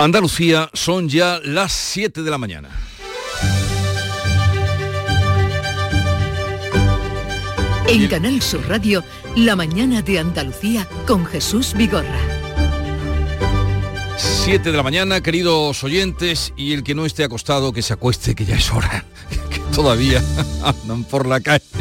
Andalucía son ya las 7 de la mañana. En Canal Sur Radio, La mañana de Andalucía con Jesús Vigorra. 7 de la mañana, queridos oyentes, y el que no esté acostado, que se acueste, que ya es hora, que todavía andan por la calle.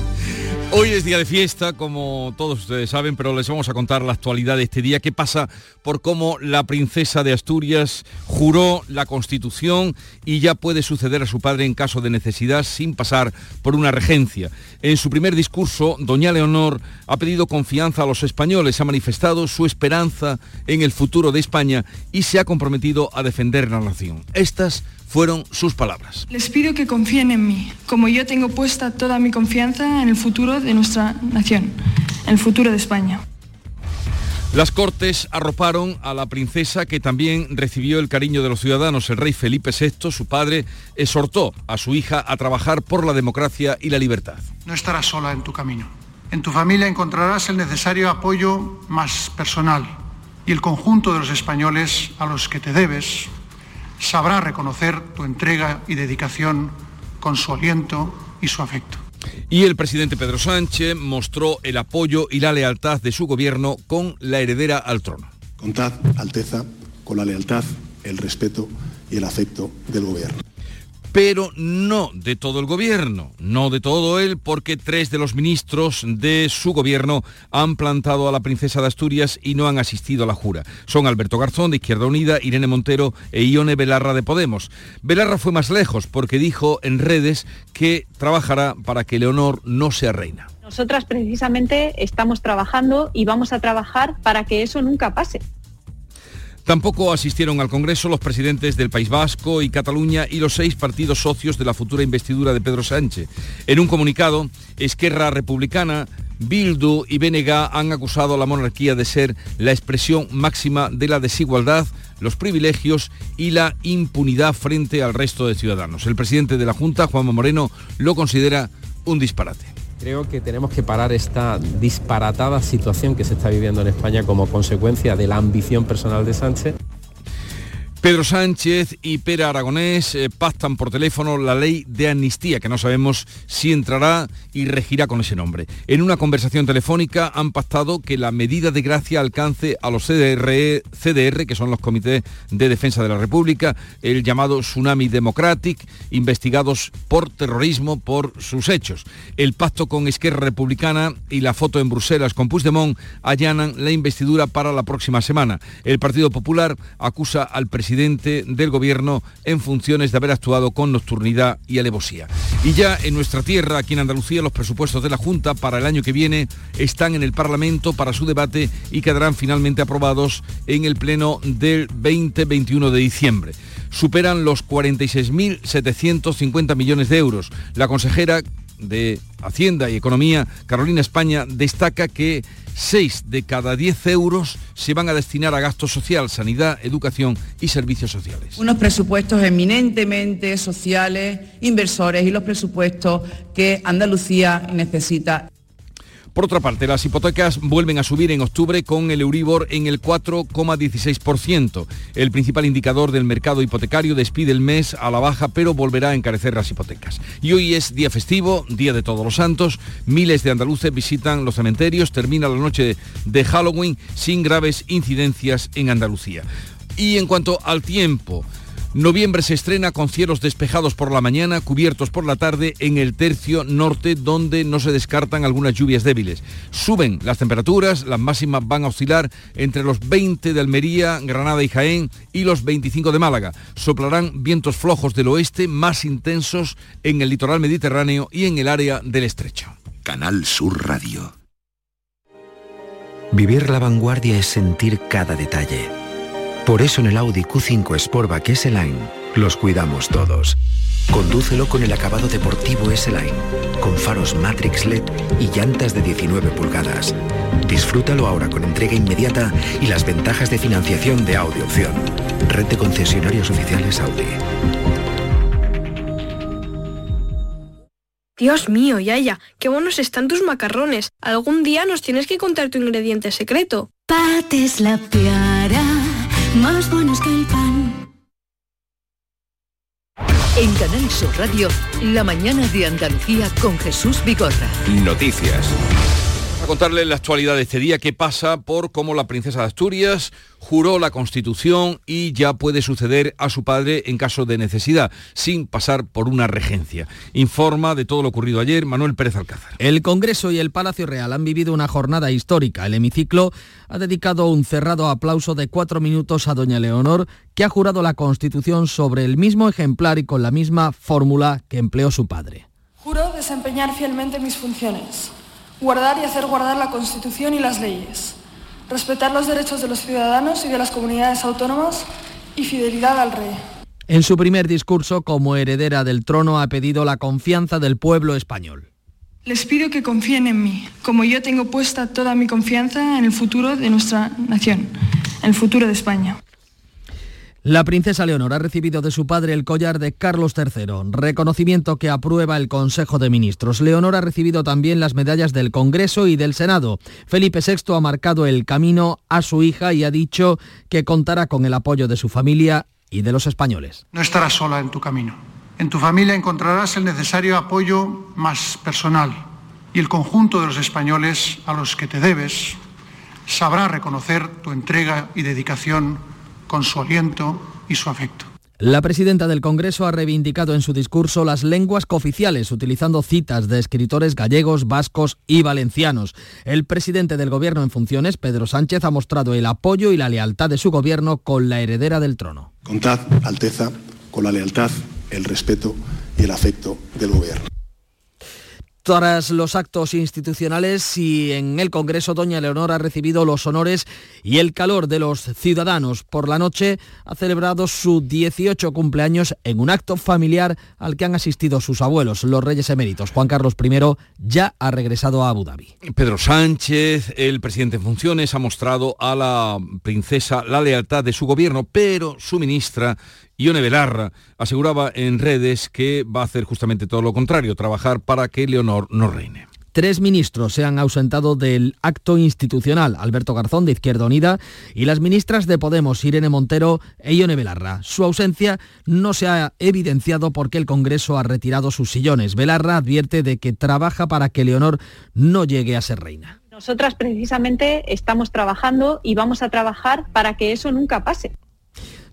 Hoy es día de fiesta, como todos ustedes saben, pero les vamos a contar la actualidad de este día, qué pasa por cómo la princesa de Asturias juró la Constitución y ya puede suceder a su padre en caso de necesidad sin pasar por una regencia. En su primer discurso, doña Leonor ha pedido confianza a los españoles, ha manifestado su esperanza en el futuro de España y se ha comprometido a defender la nación. Estas fueron sus palabras. Les pido que confíen en mí, como yo tengo puesta toda mi confianza en el futuro de nuestra nación, en el futuro de España. Las Cortes arroparon a la princesa que también recibió el cariño de los ciudadanos. El rey Felipe VI, su padre, exhortó a su hija a trabajar por la democracia y la libertad. No estarás sola en tu camino. En tu familia encontrarás el necesario apoyo más personal y el conjunto de los españoles a los que te debes sabrá reconocer tu entrega y dedicación con su aliento y su afecto. Y el presidente Pedro Sánchez mostró el apoyo y la lealtad de su gobierno con la heredera al trono. Contad, Alteza, con la lealtad, el respeto y el afecto del gobierno pero no de todo el gobierno, no de todo él, porque tres de los ministros de su gobierno han plantado a la princesa de Asturias y no han asistido a la jura. Son Alberto Garzón de Izquierda Unida, Irene Montero e Ione Belarra de Podemos. Belarra fue más lejos porque dijo en redes que trabajará para que Leonor no sea reina. Nosotras precisamente estamos trabajando y vamos a trabajar para que eso nunca pase. Tampoco asistieron al Congreso los presidentes del País Vasco y Cataluña y los seis partidos socios de la futura investidura de Pedro Sánchez. En un comunicado, Esquerra Republicana, Bildu y BNG han acusado a la monarquía de ser la expresión máxima de la desigualdad, los privilegios y la impunidad frente al resto de ciudadanos. El presidente de la Junta, Juanma Moreno, lo considera un disparate. Creo que tenemos que parar esta disparatada situación que se está viviendo en España como consecuencia de la ambición personal de Sánchez. Pedro Sánchez y Pera Aragonés eh, pactan por teléfono la ley de amnistía, que no sabemos si entrará y regirá con ese nombre. En una conversación telefónica han pactado que la medida de gracia alcance a los CDR, CDR, que son los comités de defensa de la República, el llamado Tsunami Democratic, investigados por terrorismo por sus hechos. El pacto con Esquerra Republicana y la foto en Bruselas con Puigdemont allanan la investidura para la próxima semana. El Partido Popular acusa al presidente presidente del gobierno en funciones de haber actuado con nocturnidad y alevosía. Y ya en nuestra tierra, aquí en Andalucía, los presupuestos de la Junta para el año que viene están en el Parlamento para su debate y quedarán finalmente aprobados en el Pleno del 20-21 de diciembre. Superan los 46.750 millones de euros. La consejera de Hacienda y Economía, Carolina España, destaca que 6 de cada 10 euros se van a destinar a gasto social, sanidad, educación y servicios sociales. Unos presupuestos eminentemente sociales, inversores y los presupuestos que Andalucía necesita. Por otra parte, las hipotecas vuelven a subir en octubre con el Euribor en el 4,16%. El principal indicador del mercado hipotecario despide el mes a la baja, pero volverá a encarecer las hipotecas. Y hoy es día festivo, día de todos los santos. Miles de andaluces visitan los cementerios. Termina la noche de Halloween sin graves incidencias en Andalucía. Y en cuanto al tiempo, Noviembre se estrena con cielos despejados por la mañana, cubiertos por la tarde en el tercio norte, donde no se descartan algunas lluvias débiles. Suben las temperaturas, las máximas van a oscilar entre los 20 de Almería, Granada y Jaén y los 25 de Málaga. Soplarán vientos flojos del oeste más intensos en el litoral mediterráneo y en el área del estrecho. Canal Sur Radio. Vivir la vanguardia es sentir cada detalle por eso en el Audi Q5 Sportback S-Line los cuidamos todos. Condúcelo con el acabado deportivo S-Line, con faros Matrix LED y llantas de 19 pulgadas. Disfrútalo ahora con entrega inmediata y las ventajas de financiación de Audi Opción. Red de concesionarios oficiales Audi. Dios mío, Yaya, qué buenos están tus macarrones. Algún día nos tienes que contar tu ingrediente secreto. Pates la piara más buenos que el pan. En Canal Sur Radio, la mañana de Andalucía con Jesús Bigorra. Noticias. Contarle la actualidad de este día que pasa por cómo la princesa de Asturias juró la Constitución y ya puede suceder a su padre en caso de necesidad, sin pasar por una regencia. Informa de todo lo ocurrido ayer Manuel Pérez Alcázar. El Congreso y el Palacio Real han vivido una jornada histórica. El hemiciclo ha dedicado un cerrado aplauso de cuatro minutos a doña Leonor, que ha jurado la Constitución sobre el mismo ejemplar y con la misma fórmula que empleó su padre. Juro desempeñar fielmente mis funciones, guardar y hacer guardar la Constitución y las leyes, respetar los derechos de los ciudadanos y de las comunidades autónomas y fidelidad al rey. En su primer discurso como heredera del trono ha pedido la confianza del pueblo español. Les pido que confíen en mí, como yo tengo puesta toda mi confianza en el futuro de nuestra nación, en el futuro de España. La princesa Leonor ha recibido de su padre el collar de Carlos III, reconocimiento que aprueba el Consejo de Ministros. Leonor ha recibido también las medallas del Congreso y del Senado. Felipe VI ha marcado el camino a su hija y ha dicho que contará con el apoyo de su familia y de los españoles. No estarás sola en tu camino. En tu familia encontrarás el necesario apoyo más personal y el conjunto de los españoles a los que te debes sabrá reconocer tu entrega y dedicación con su aliento y su afecto. La presidenta del Congreso ha reivindicado en su discurso las lenguas cooficiales, utilizando citas de escritores gallegos, vascos y valencianos. El presidente del Gobierno en funciones, Pedro Sánchez, ha mostrado el apoyo y la lealtad de su gobierno con la heredera del trono. Contad, Alteza, con la lealtad, el respeto y el afecto del Gobierno. Tras los actos institucionales y en el Congreso, doña Leonor ha recibido los honores y el calor de los ciudadanos. Por la noche ha celebrado su 18 cumpleaños en un acto familiar al que han asistido sus abuelos, los reyes eméritos. Juan Carlos I ya ha regresado a Abu Dhabi. Pedro Sánchez, el presidente en funciones, ha mostrado a la princesa la lealtad de su gobierno, pero su ministra Ione Belarra aseguraba en redes que va a hacer justamente todo lo contrario, trabajar para que Leonor no reine. Tres ministros se han ausentado del acto institucional, Alberto Garzón de Izquierda Unida y las ministras de Podemos, Irene Montero e Ione Belarra. Su ausencia no se ha evidenciado porque el Congreso ha retirado sus sillones. Belarra advierte de que trabaja para que Leonor no llegue a ser reina. Nosotras precisamente estamos trabajando y vamos a trabajar para que eso nunca pase.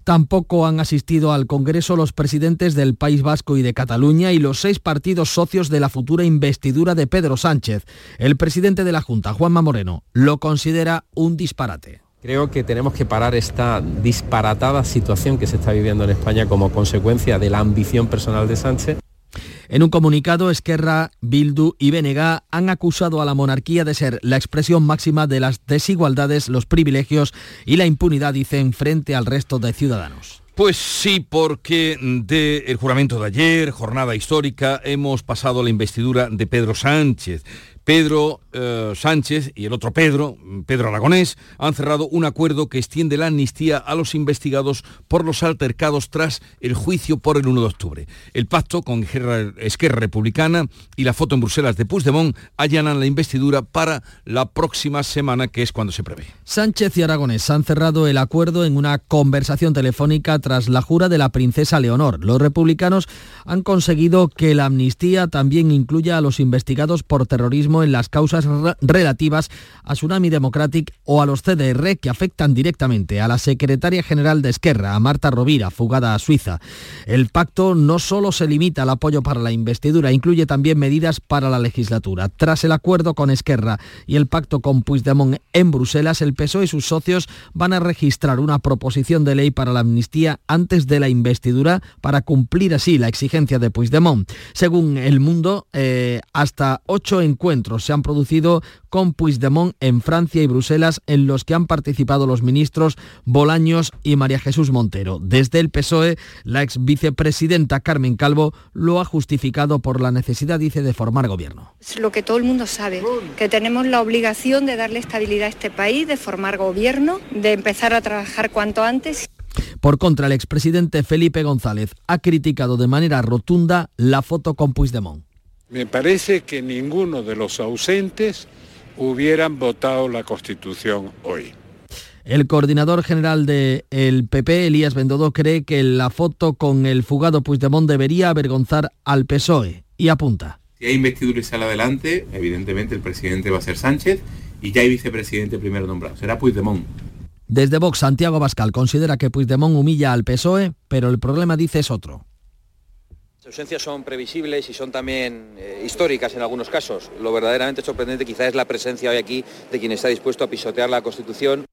Tampoco han asistido al Congreso los presidentes del País Vasco y de Cataluña y los seis partidos socios de la futura investidura de Pedro Sánchez. El presidente de la Junta, Juanma Moreno, lo considera un disparate. Creo que tenemos que parar esta disparatada situación que se está viviendo en España como consecuencia de la ambición personal de Sánchez. En un comunicado, Esquerra, Bildu y Benega han acusado a la monarquía de ser la expresión máxima de las desigualdades, los privilegios y la impunidad, dicen, frente al resto de ciudadanos. Pues sí, porque del juramento de ayer, jornada histórica, hemos pasado la investidura de Pedro Sánchez. Pedro eh, Sánchez y el otro Pedro, Pedro Aragonés, han cerrado un acuerdo que extiende la amnistía a los investigados por los altercados tras el juicio por el 1 de octubre. El pacto con Esquerra Republicana y la foto en Bruselas de Puigdemont allanan la investidura para la próxima semana, que es cuando se prevé. Sánchez y Aragonés han cerrado el acuerdo en una conversación telefónica tras la jura de la princesa Leonor. Los republicanos han conseguido que la amnistía también incluya a los investigados por terrorismo en las causas relativas a Tsunami Democratic o a los CDR que afectan directamente a la secretaria general de Esquerra, a Marta Rovira, fugada a Suiza. El pacto no solo se limita al apoyo para la investidura, incluye también medidas para la legislatura. Tras el acuerdo con Esquerra y el pacto con Puigdemont en Bruselas, el PSOE y sus socios van a registrar una proposición de ley para la amnistía antes de la investidura para cumplir así la exigencia de Puigdemont. Según El Mundo, eh, hasta ocho encuentros se han producido con Puigdemont en Francia y Bruselas, en los que han participado los ministros Bolaños y María Jesús Montero. Desde el PSOE, la ex vicepresidenta Carmen Calvo lo ha justificado por la necesidad, dice, de formar gobierno. Es lo que todo el mundo sabe, que tenemos la obligación de darle estabilidad a este país, de formar gobierno, de empezar a trabajar cuanto antes. Por contra, el expresidente Felipe González ha criticado de manera rotunda la foto con Puigdemont. Me parece que ninguno de los ausentes hubieran votado la Constitución hoy. El coordinador general del PP, Elías Bendodo, cree que la foto con el fugado Puigdemont debería avergonzar al PSOE y apunta. Si hay investidura y sale adelante, evidentemente el presidente va a ser Sánchez y ya hay vicepresidente primero nombrado, será Puigdemont. Desde Vox, Santiago Bascal considera que Puigdemont humilla al PSOE, pero el problema, dice, es otro. Ausencias son previsibles y son también eh, históricas en algunos casos. Lo verdaderamente sorprendente quizá es la presencia hoy aquí de quien está dispuesto a pisotear la Constitución.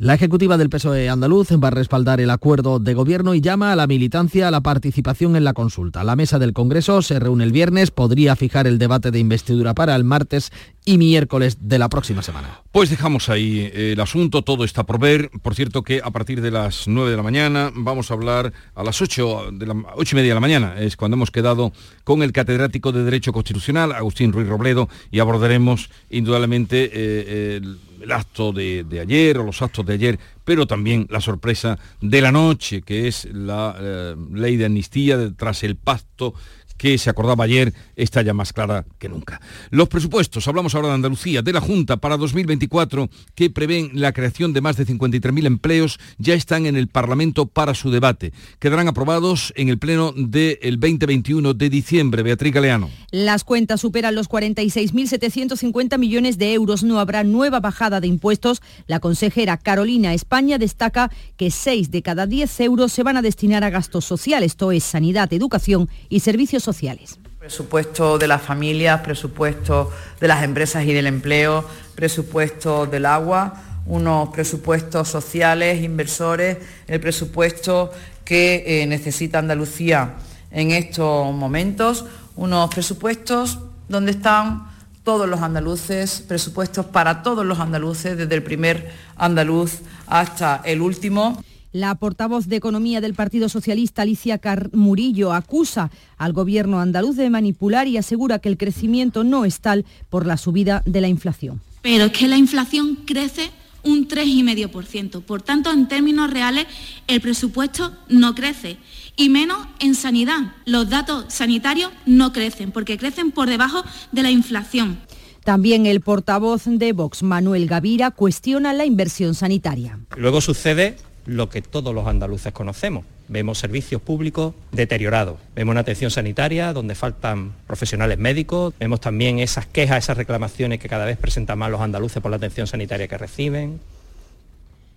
La ejecutiva del PSOE andaluz va a respaldar el acuerdo de gobierno y llama a la militancia a la participación en la consulta. La mesa del Congreso se reúne el viernes, podría fijar el debate de investidura para el martes y miércoles de la próxima semana. Pues dejamos ahí eh, el asunto, todo está por ver. Por cierto que a partir de las 9 de la mañana vamos a hablar a las 8, de la, 8 y media de la mañana, es cuando hemos quedado con el catedrático de Derecho Constitucional, Agustín Ruiz Robledo, y abordaremos indudablemente eh, el el acto de, ayer o los actos de ayer, pero también la sorpresa de la noche, que es la eh, ley de amnistía tras el pacto que se acordaba ayer está ya más clara que nunca. Los presupuestos, hablamos ahora de Andalucía, de la Junta para 2024, que prevén la creación de más de 53.000 empleos, ya están en el Parlamento para su debate. Quedarán aprobados en el Pleno del 2021 de diciembre. Beatriz Galeano. Las cuentas superan los 46.750 millones de euros. No habrá nueva bajada de impuestos. La consejera Carolina España destaca que 6 de cada 10 euros se van a destinar a gastos sociales, esto es sanidad, educación y servicios sociales. Presupuesto de las familias, presupuesto de las empresas y del empleo, presupuesto del agua, unos presupuestos sociales, inversores, el presupuesto que eh, necesita Andalucía en estos momentos, unos presupuestos donde están todos los andaluces, presupuestos para todos los andaluces, desde el primer andaluz hasta el último. La portavoz de Economía del Partido Socialista, Alicia Murillo, acusa al gobierno andaluz de manipular y asegura que el crecimiento no es tal por la subida de la inflación. Pero es que la inflación crece un 3,5%. Por tanto, en términos reales, el presupuesto no crece. Y menos en sanidad. Los datos sanitarios no crecen, porque crecen por debajo de la inflación. También el portavoz de Vox, Manuel Gavira, cuestiona la inversión sanitaria. Luego sucede lo que todos los andaluces conocemos. Vemos servicios públicos deteriorados, vemos una atención sanitaria donde faltan profesionales médicos, vemos también esas quejas, esas reclamaciones que cada vez presentan más los andaluces por la atención sanitaria que reciben,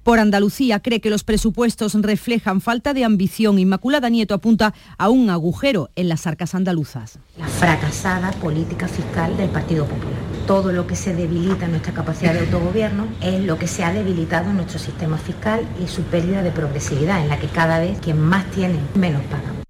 por Andalucía cree que los presupuestos reflejan falta de ambición. Inmaculada Nieto apunta a un agujero en las arcas andaluzas. La fracasada política fiscal del Partido Popular. Todo lo que se debilita nuestra capacidad de autogobierno es lo que se ha debilitado en nuestro sistema fiscal y su pérdida de progresividad, en la que cada vez quien más tiene menos paga.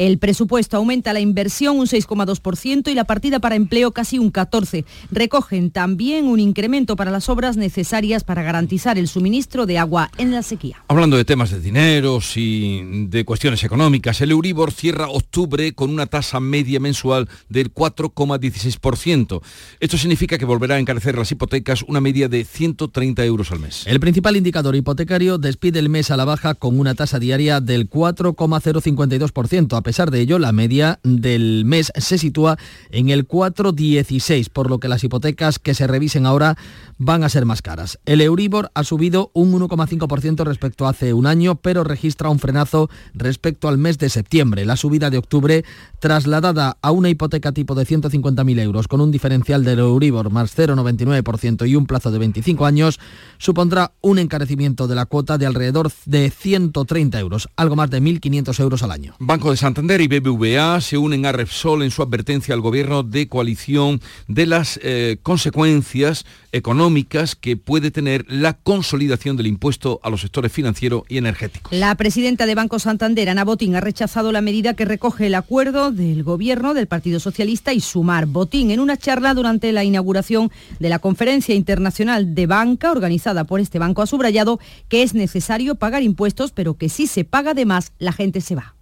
El presupuesto aumenta la inversión un 6,2% y la partida para empleo casi un 14%. Recogen también un incremento para las obras necesarias para garantizar el suministro de agua en la sequía. Hablando de temas de dineros y de cuestiones económicas, el Euribor cierra octubre con una tasa media mensual del 4,16%. Esto significa que volverá a encarecer las hipotecas una media de 130 euros al mes. El principal indicador hipotecario despide el mes a la baja con una tasa diaria del 4,052%. A pesar de ello, la media del mes se sitúa en el 4,16, por lo que las hipotecas que se revisen ahora van a ser más caras. El Euribor ha subido un 1,5% respecto a hace un año, pero registra un frenazo respecto al mes de septiembre. La subida de octubre, trasladada a una hipoteca tipo de 150.000 euros con un diferencial del Euribor más 0,99% y un plazo de 25 años, supondrá un encarecimiento de la cuota de alrededor de 130 euros, algo más de 1.500 euros al año. Banco de Santander y BBVA se unen a Repsol en su advertencia al gobierno de coalición de las eh, consecuencias económicas que puede tener la consolidación del impuesto a los sectores financiero y energéticos. La presidenta de Banco Santander, Ana Botín, ha rechazado la medida que recoge el acuerdo del gobierno del Partido Socialista y Sumar. Botín, en una charla durante la inauguración de la Conferencia Internacional de Banca organizada por este banco, ha subrayado que es necesario pagar impuestos, pero que si se paga de más, la gente se va.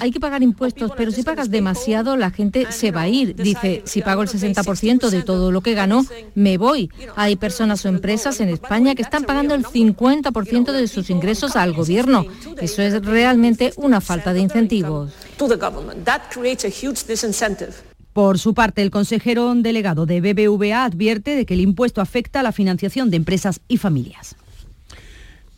Hay que pagar impuestos, pero si pagas demasiado, la gente se va a ir. Dice, si pago el 60% de todo lo que gano, me voy. Hay personas o empresas en España que están pagando el 50% de sus ingresos al gobierno. Eso es realmente una falta de incentivos. Por su parte, el consejero delegado de BBVA advierte de que el impuesto afecta a la financiación de empresas y familias.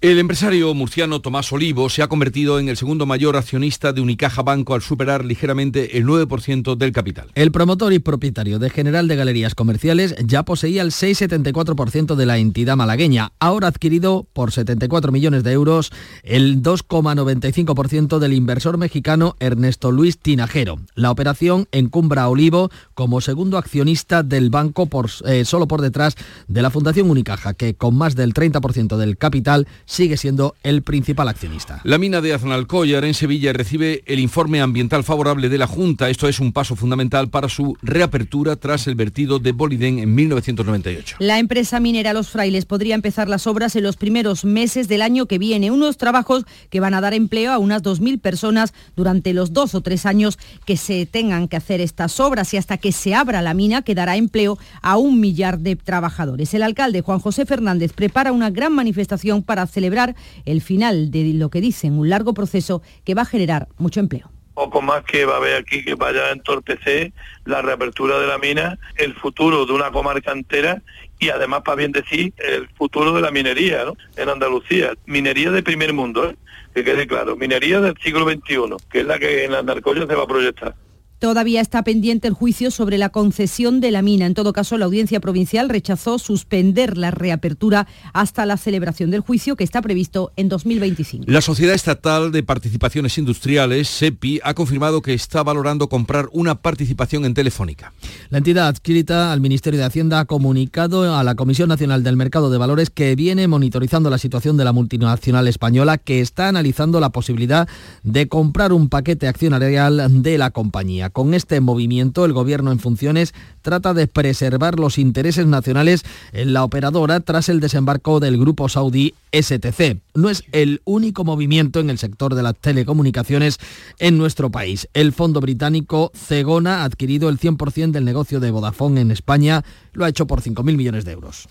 El empresario murciano Tomás Olivo se ha convertido en el segundo mayor accionista de Unicaja Banco al superar ligeramente el 9% del capital. El promotor y propietario de General de Galerías Comerciales ya poseía el 6,74% de la entidad malagueña, ahora adquirido por 74 millones de euros el 2,95% del inversor mexicano Ernesto Luis Tinajero. La operación encumbra a Olivo como segundo accionista del banco eh, solo por detrás de la Fundación Unicaja, que con más del 30% del capital sigue siendo el principal accionista. La mina de Aznalcóllar en Sevilla recibe el informe ambiental favorable de la Junta. Esto es un paso fundamental para su reapertura tras el vertido de Boliden en 1998. La empresa minera Los Frailes podría empezar las obras en los primeros meses del año que viene, unos trabajos que van a dar empleo a unas 2.000 personas durante los dos o tres años que se tengan que hacer estas obras y hasta que se abra la mina que dará empleo a un millar de trabajadores. El alcalde Juan José Fernández prepara una gran manifestación para hacer celebrar el final de lo que dicen un largo proceso que va a generar mucho empleo poco más que va a haber aquí que vaya a entorpecer la reapertura de la mina, el futuro de una comarca entera y además, para bien decir, el futuro de la minería en Andalucía. Minería de primer mundo, ¿eh? que quede claro, minería del siglo XXI, que es la que en las narcoyas se va a proyectar. Todavía está pendiente el juicio sobre la concesión de la mina. En todo caso, la audiencia provincial rechazó suspender la reapertura hasta la celebración del juicio que está previsto en 2025. La Sociedad Estatal de Participaciones Industriales, SEPI, ha confirmado que está valorando comprar una participación en Telefónica. La entidad adscrita al Ministerio de Hacienda ha comunicado a la Comisión Nacional del Mercado de Valores que viene monitorizando la situación de la multinacional española que está analizando la posibilidad de comprar un paquete accionarial de la compañía. Con este movimiento, el Gobierno en funciones trata de preservar los intereses nacionales en la operadora tras el desembarco del grupo saudí STC. No es el único movimiento en el sector de las telecomunicaciones en nuestro país. El fondo británico Cegona ha adquirido el 100% del negocio de Vodafone en España, lo ha hecho por 5.000 millones de euros.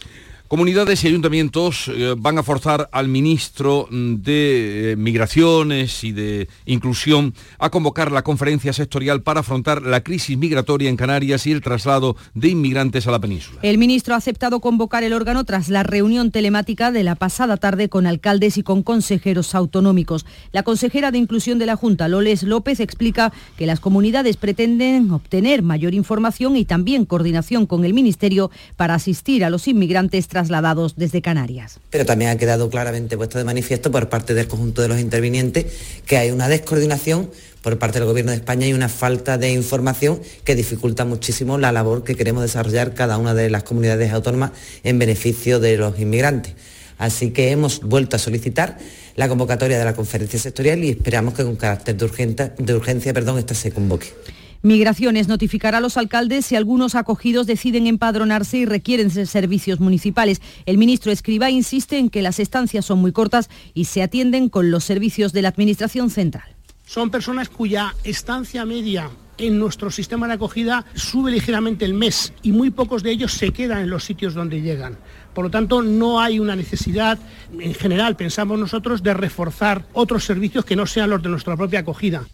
Comunidades y ayuntamientos eh, van a forzar al ministro de eh, Migraciones y de Inclusión a convocar la conferencia sectorial para afrontar la crisis migratoria en Canarias y el traslado de inmigrantes a la península. El ministro ha aceptado convocar el órgano tras la reunión telemática de la pasada tarde con alcaldes y con consejeros autonómicos. La consejera de Inclusión de la Junta, Loles López, explica que las comunidades pretenden obtener mayor información y también coordinación con el Ministerio para asistir a los inmigrantes trasladados desde Canarias. Pero también ha quedado claramente puesto de manifiesto por parte del conjunto de los intervinientes que hay una descoordinación por parte del Gobierno de España y una falta de información que dificulta muchísimo la labor que queremos desarrollar cada una de las comunidades autónomas en beneficio de los inmigrantes. Así que hemos vuelto a solicitar la convocatoria de la conferencia sectorial y esperamos que con carácter de, de urgencia perdón, esta se convoque. Migraciones notificará a los alcaldes si algunos acogidos deciden empadronarse y requieren servicios municipales. El ministro Escriba insiste en que las estancias son muy cortas y se atienden con los servicios de la Administración Central. Son personas cuya estancia media en nuestro sistema de acogida sube ligeramente el mes y muy pocos de ellos se quedan en los sitios donde llegan. Por lo tanto, no hay una necesidad, en general, pensamos nosotros, de reforzar otros servicios que no sean los de nuestra propia acogida.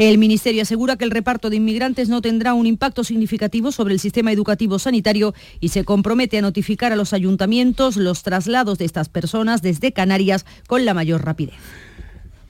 El Ministerio asegura que el reparto de inmigrantes no tendrá un impacto significativo sobre el sistema educativo sanitario y se compromete a notificar a los ayuntamientos los traslados de estas personas desde Canarias con la mayor rapidez.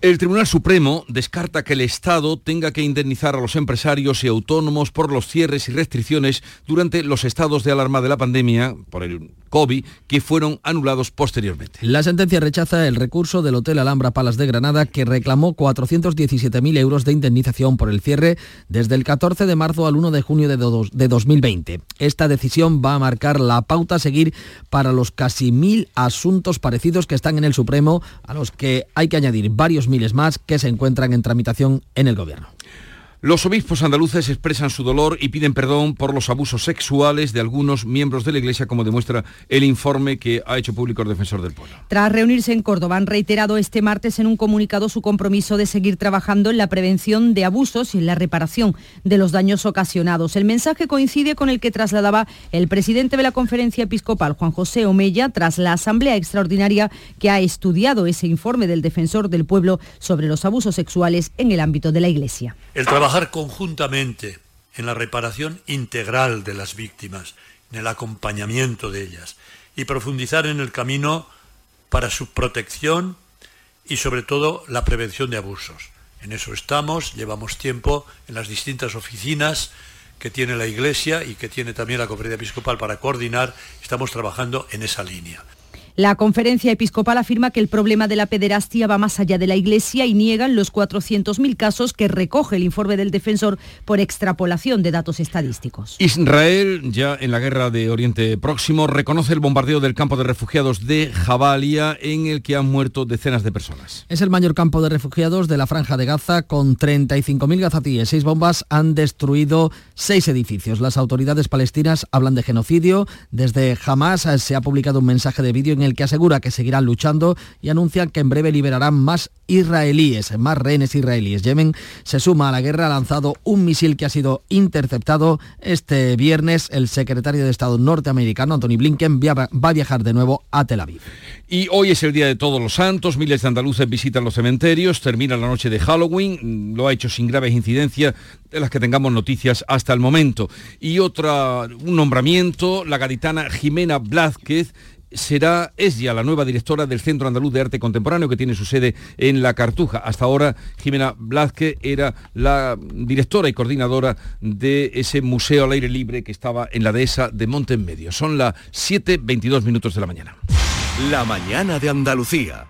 El Tribunal Supremo descarta que el Estado tenga que indemnizar a los empresarios y autónomos por los cierres y restricciones durante los estados de alarma de la pandemia por el COVID que fueron anulados posteriormente. La sentencia rechaza el recurso del Hotel Alhambra Palas de Granada que reclamó 417.000 euros de indemnización por el cierre desde el 14 de marzo al 1 de junio de, de 2020. Esta decisión va a marcar la pauta a seguir para los casi mil asuntos parecidos que están en el Supremo, a los que hay que añadir varios miles más que se encuentran en tramitación en el Gobierno. Los obispos andaluces expresan su dolor y piden perdón por los abusos sexuales de algunos miembros de la Iglesia, como demuestra el informe que ha hecho público el defensor del pueblo. Tras reunirse en Córdoba, han reiterado este martes en un comunicado su compromiso de seguir trabajando en la prevención de abusos y en la reparación de los daños ocasionados. El mensaje coincide con el que trasladaba el presidente de la conferencia episcopal, Juan José Omella, tras la asamblea extraordinaria que ha estudiado ese informe del defensor del pueblo sobre los abusos sexuales en el ámbito de la Iglesia. El trabajar conjuntamente en la reparación integral de las víctimas, en el acompañamiento de ellas y profundizar en el camino para su protección y sobre todo la prevención de abusos. En eso estamos, llevamos tiempo en las distintas oficinas que tiene la Iglesia y que tiene también la Conferencia Episcopal para coordinar, estamos trabajando en esa línea. La conferencia episcopal afirma que el problema de la pederastia va más allá de la Iglesia y niegan los 400.000 casos que recoge el informe del defensor por extrapolación de datos estadísticos. Israel, ya en la guerra de Oriente Próximo, reconoce el bombardeo del campo de refugiados de Jabalia en el que han muerto decenas de personas. Es el mayor campo de refugiados de la franja de Gaza con 35.000 gazatíes. Seis bombas han destruido seis edificios. Las autoridades palestinas hablan de genocidio. Desde Hamas se ha publicado un mensaje de vídeo en el que asegura que seguirán luchando y anuncian que en breve liberarán más israelíes, más rehenes israelíes. Yemen se suma a la guerra, ha lanzado un misil que ha sido interceptado este viernes. El secretario de Estado norteamericano, Anthony Blinken, va a viajar de nuevo a Tel Aviv. Y hoy es el Día de Todos los Santos, miles de andaluces visitan los cementerios, termina la noche de Halloween, lo ha hecho sin graves incidencias de las que tengamos noticias hasta el momento. Y otra, un nombramiento, la gaditana Jimena Blázquez será, es ya la nueva directora del Centro Andaluz de Arte Contemporáneo que tiene su sede en La Cartuja. Hasta ahora Jimena Blázquez era la directora y coordinadora de ese museo al aire libre que estaba en la dehesa de Monte en Medio. Son las 7.22 minutos de la mañana. La mañana de Andalucía.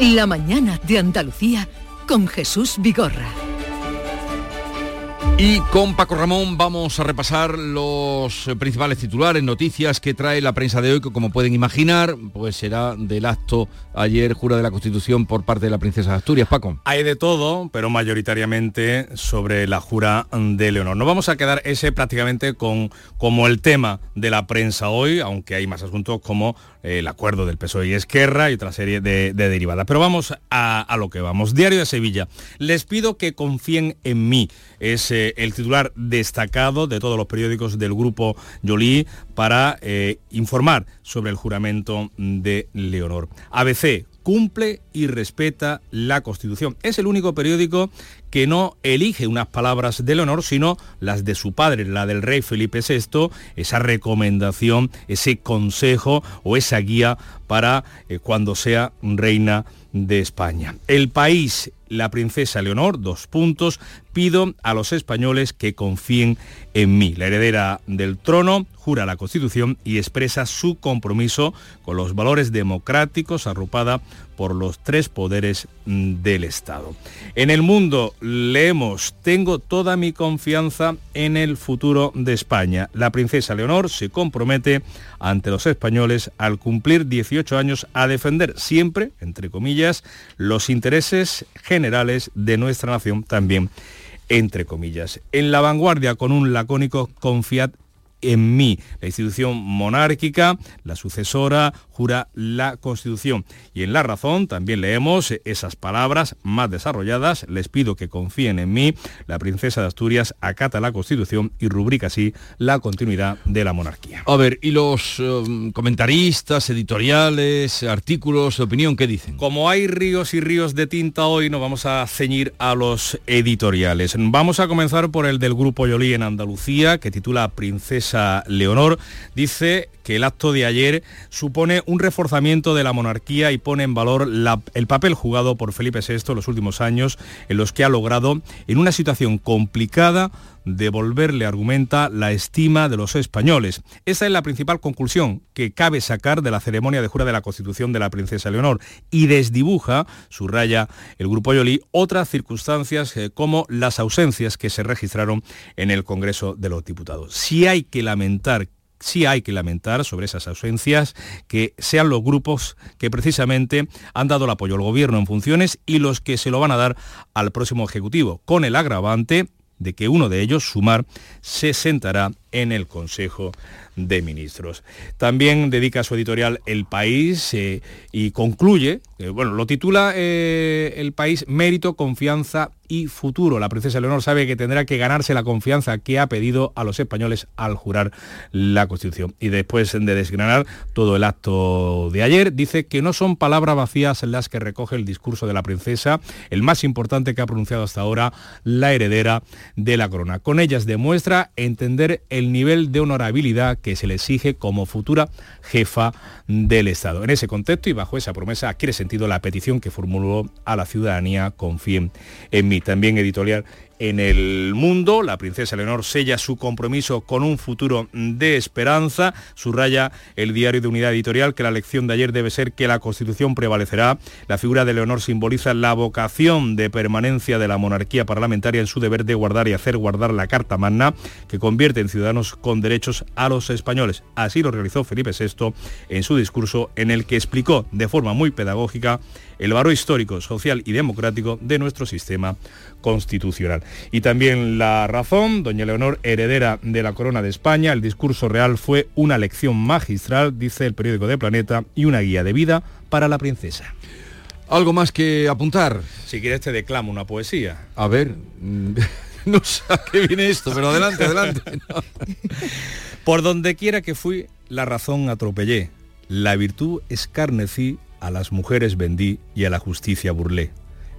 La mañana de Andalucía con Jesús Vigorra. Y con Paco Ramón vamos a repasar los principales titulares, noticias que trae la prensa de hoy, que como pueden imaginar, pues será del acto ayer, jura de la Constitución por parte de la princesa de Asturias. Paco. Hay de todo, pero mayoritariamente sobre la jura de Leonor. No vamos a quedar ese prácticamente con, como el tema de la prensa hoy, aunque hay más asuntos como el acuerdo del PSOE y Esquerra y otra serie de, derivadas. Pero vamos a, lo que vamos. Diario de Sevilla. Les pido que confíen en mí. Es eh, el titular destacado de todos los periódicos del grupo Jolie para eh, informar sobre el juramento de Leonor. ABC cumple y respeta la Constitución. Es el único periódico que no elige unas palabras de Leonor, sino las de su padre, la del rey Felipe VI, esa recomendación, ese consejo o esa guía para eh, cuando sea reina de España. El país, la princesa Leonor, dos puntos, pido a los españoles que confíen en mí. La heredera del trono jura la Constitución y expresa su compromiso con los valores democráticos arropada por los tres poderes mm, del Estado. En el mundo leemos, tengo toda mi confianza en el futuro de España. La princesa Leonor se compromete ante los españoles al cumplir 18 años a defender siempre, entre comillas, los intereses generales de nuestra nación también entre comillas. En la vanguardia, con un lacónico confiad en mí. La institución monárquica, la sucesora, jura la Constitución. Y en La Razón también leemos esas palabras más desarrolladas. Les pido que confíen en mí. La princesa de Asturias acata la Constitución y rubrica así la continuidad de la monarquía. A ver, ¿y los um, comentaristas, editoriales, artículos de opinión qué dicen? Como hay ríos y ríos de tinta hoy, nos vamos a ceñir a los editoriales. Vamos a comenzar por el del Grupo Yolí en Andalucía, que titula Princesa Leonor, dice que el acto de ayer supone un reforzamiento de la monarquía y pone en valor el papel jugado por Felipe VI en los últimos años en los que ha logrado, en una situación complicada, devolverle, argumenta, la estima de los españoles. Esa es la principal conclusión que cabe sacar de la ceremonia de jura de la Constitución de la princesa Leonor y desdibuja, subraya el grupo Yoli, otras circunstancias eh, como las ausencias que se registraron en el Congreso de los Diputados. Si hay que lamentar sí hay que lamentar sobre esas ausencias que sean los grupos que precisamente han dado el apoyo al gobierno en funciones y los que se lo van a dar al próximo Ejecutivo, con el agravante de que uno de ellos, Sumar, se sentará en el Consejo de Ministros. También dedica su editorial El País eh, y concluye, eh, bueno, lo titula eh, El País Mérito, Confianza y Futuro. La princesa Leonor sabe que tendrá que ganarse la confianza que ha pedido a los españoles al jurar la Constitución. Y después de desgranar todo el acto de ayer, dice que no son palabras vacías las que recoge el discurso de la princesa, el más importante que ha pronunciado hasta ahora la heredera de la corona. Con ellas demuestra entender el nivel de honorabilidad que se le exige como futura jefa del Estado. En ese contexto y bajo esa promesa adquiere sentido la petición que formuló a la ciudadanía Confíen en mí. También editorial en el mundo. La princesa Leonor sella su compromiso con un futuro de esperanza. Subraya el diario de unidad editorial que la lección de ayer debe ser que la Constitución prevalecerá. La figura de Leonor simboliza la vocación de permanencia de la monarquía parlamentaria en su deber de guardar y hacer guardar la Carta Magna que convierte en ciudadanos con derechos a los españoles. Así lo realizó Felipe VI en su discurso en el que explicó de forma muy pedagógica el valor histórico, social y democrático de nuestro sistema constitucional. Y también la razón, doña Leonor, heredera de la corona de España, el discurso real fue una lección magistral, dice el periódico de Planeta, y una guía de vida para la princesa. ¿Algo más que apuntar? Si quieres te declamo una poesía. A ver, no sé a qué viene esto, pero adelante, adelante. Por donde quiera que fui, la razón atropellé, la virtud escarnecí, a las mujeres vendí y a la justicia burlé.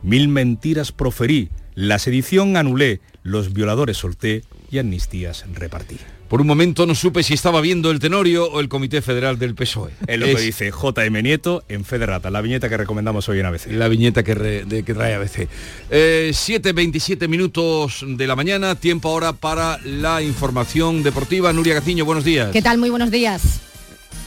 Mil mentiras proferí, la sedición anulé, los violadores solté y amnistías repartí. Por un momento no supe si estaba viendo el Tenorio o el Comité Federal del PSOE. Es lo que dice J.M. Nieto en Federata, la viñeta que recomendamos hoy en ABC. La viñeta que, que trae ABC. 7.27 eh, minutos de la mañana, tiempo ahora para la información deportiva. Nuria Gaciño, buenos días. ¿Qué tal? Muy buenos días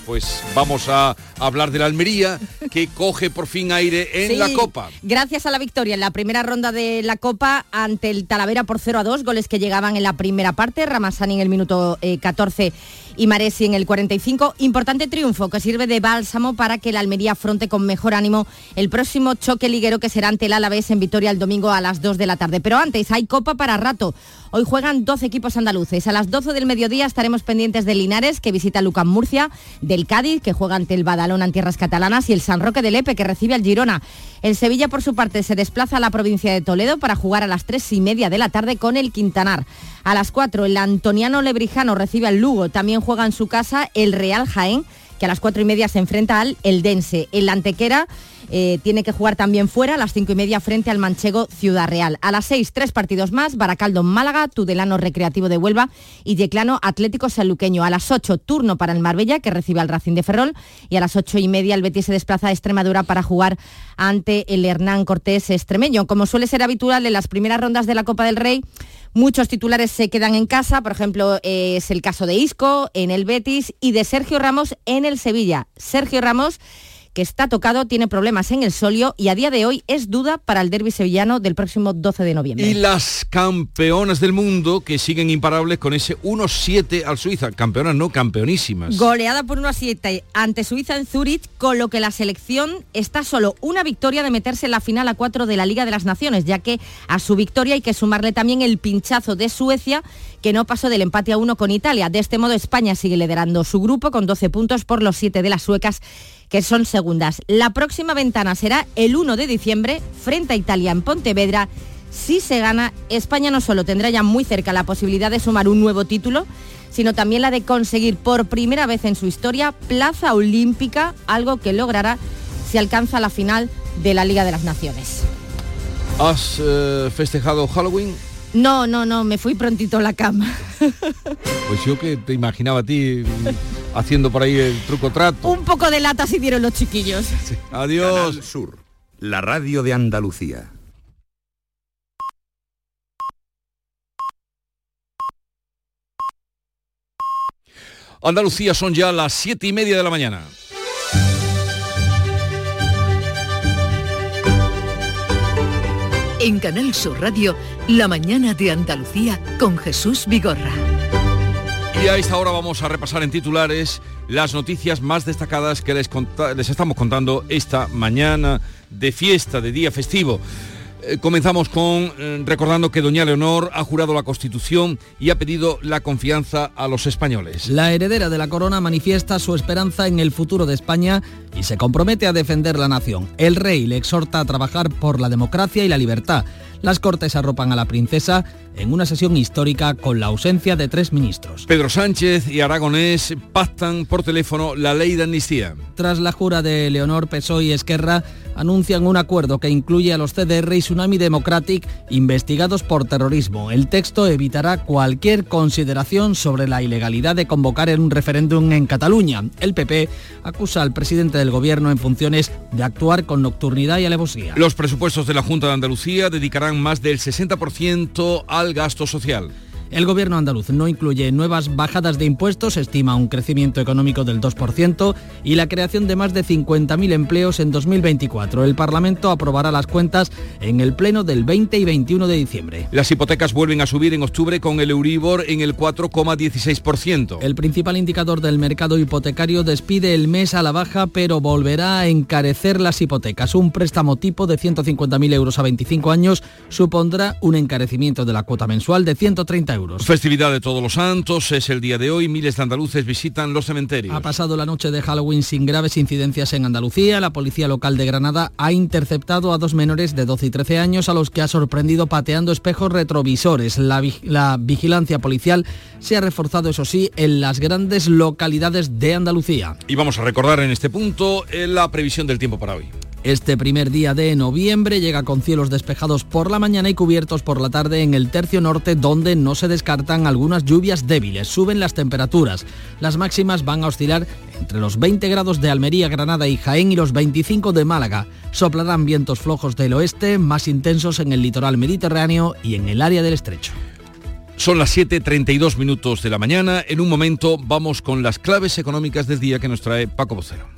pues vamos a hablar de la Almería, que coge por fin aire en la Copa. Gracias a la victoria en la primera ronda de la Copa ante el Talavera por 0 a 2, goles que llegaban en la primera parte, Ramasani en el minuto 14 eh, y Maresi en el 45. Importante triunfo que sirve de bálsamo para que la Almería afronte con mejor ánimo el próximo choque liguero que será ante el Alavés en Vitoria el domingo a las 2 de la tarde. Pero antes hay Copa para rato. Hoy juegan 12 equipos andaluces. A las 12 del mediodía estaremos pendientes de Linares, que visita Lucas Murcia, del Cádiz, que juega ante el Badalona en tierras catalanas, y el San Roque de Lepe, que recibe al Girona. El Sevilla, por su parte, se desplaza a la provincia de Toledo para jugar a las 3 y media de la tarde con el Quintanar. A las 4, el Antoniano Lebrijano recibe al Lugo. También juega en su casa el Real Jaén, que a las 4 y media se enfrenta al Eldense. El Antequera eh, tiene que jugar también fuera a las cinco y media frente al Manchego Ciudad Real. A las seis, tres partidos más, Baracaldo Málaga, Tudelano Recreativo de Huelva y Yeclano Atlético Sanluqueño. A las ocho, turno para el Marbella, que recibe al Racing de Ferrol. Y a las ocho y media, el Betis se desplaza a Extremadura para jugar ante el Hernán Cortés extremeño. Como suele ser habitual en las primeras rondas de la Copa del Rey, Muchos titulares se quedan en casa, por ejemplo, es el caso de Isco en el Betis y de Sergio Ramos en el Sevilla. Sergio Ramos que está tocado, tiene problemas en el solio y a día de hoy es duda para el derby sevillano del próximo 12 de noviembre. Y las campeonas del mundo que siguen imparables con ese 1-7 al Suiza. Campeonas no, campeonísimas. Goleada por 1-7 ante Suiza en Zurich, con lo que la selección está solo una victoria de meterse en la final a 4 de la Liga de las Naciones, ya que a su victoria hay que sumarle también el pinchazo de Suecia, que no pasó del empate a 1 con Italia. De este modo España sigue liderando su grupo con 12 puntos por los 7 de las suecas que son segundas. La próxima ventana será el 1 de diciembre frente a Italia en Pontevedra. Si se gana, España no solo tendrá ya muy cerca la posibilidad de sumar un nuevo título, sino también la de conseguir por primera vez en su historia plaza olímpica, algo que logrará si alcanza la final de la Liga de las Naciones. ¿Has eh, festejado Halloween? No, no, no, me fui prontito a la cama. Pues yo que te imaginaba a ti mm, haciendo por ahí el truco trato. Un poco de lata si dieron los chiquillos. Adiós. Canal Sur, la radio de Andalucía. Andalucía son ya las siete y media de la mañana. En Canal Sur Radio, La mañana de Andalucía con Jesús Vigorra. Y a esta hora vamos a repasar en titulares las noticias más destacadas que les, les estamos contando esta mañana de fiesta, de día festivo. Eh, comenzamos con eh, recordando que doña Leonor ha jurado la Constitución y ha pedido la confianza a los españoles. La heredera de la corona manifiesta su esperanza en el futuro de España y se compromete a defender la nación. El rey le exhorta a trabajar por la democracia y la libertad. Las Cortes arropan a la princesa en una sesión histórica con la ausencia de tres ministros. Pedro Sánchez y Aragonés pactan por teléfono la ley de amnistía. Tras la jura de Leonor Pessoy y Esquerra, anuncian un acuerdo que incluye a los CDR y Tsunami Democratic investigados por terrorismo. El texto evitará cualquier consideración sobre la ilegalidad de convocar en un referéndum en Cataluña. El PP acusa al presidente del gobierno en funciones de actuar con nocturnidad y alevosía. Los presupuestos de la Junta de Andalucía dedicarán más del 60% al gasto social. El gobierno andaluz no incluye nuevas bajadas de impuestos, estima un crecimiento económico del 2% y la creación de más de 50.000 empleos en 2024. El Parlamento aprobará las cuentas en el pleno del 20 y 21 de diciembre. Las hipotecas vuelven a subir en octubre con el Euribor en el 4,16%. El principal indicador del mercado hipotecario despide el mes a la baja, pero volverá a encarecer las hipotecas. Un préstamo tipo de 150.000 euros a 25 años supondrá un encarecimiento de la cuota mensual de 130 euros. Festividad de Todos los Santos es el día de hoy. Miles de andaluces visitan los cementerios. Ha pasado la noche de Halloween sin graves incidencias en Andalucía. La policía local de Granada ha interceptado a dos menores de 12 y 13 años a los que ha sorprendido pateando espejos retrovisores. La, vi- la vigilancia policial se ha reforzado, eso sí, en las grandes localidades de Andalucía. Y vamos a recordar en este punto eh, la previsión del tiempo para hoy. Este primer día de noviembre llega con cielos despejados por la mañana y cubiertos por la tarde en el tercio norte donde no se descartan algunas lluvias débiles. Suben las temperaturas. Las máximas van a oscilar entre los 20 grados de Almería, Granada y Jaén y los 25 de Málaga. Soplarán vientos flojos del oeste, más intensos en el litoral mediterráneo y en el área del estrecho. Son las 7.32 minutos de la mañana. En un momento vamos con las claves económicas del día que nos trae Paco Vocero.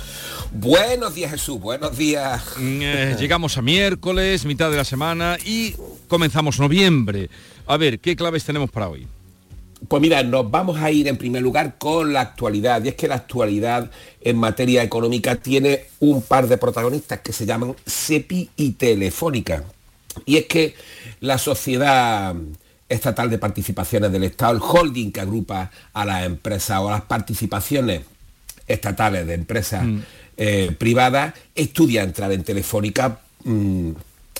Buenos días Jesús, buenos días. Eh, llegamos a miércoles, mitad de la semana y comenzamos noviembre. A ver, ¿qué claves tenemos para hoy? Pues mira, nos vamos a ir en primer lugar con la actualidad. Y es que la actualidad en materia económica tiene un par de protagonistas que se llaman SEPI y Telefónica. Y es que la sociedad estatal de participaciones del Estado, el holding que agrupa a las empresas o las participaciones estatales de empresas eh, privadas, estudia entrar en Telefónica mm,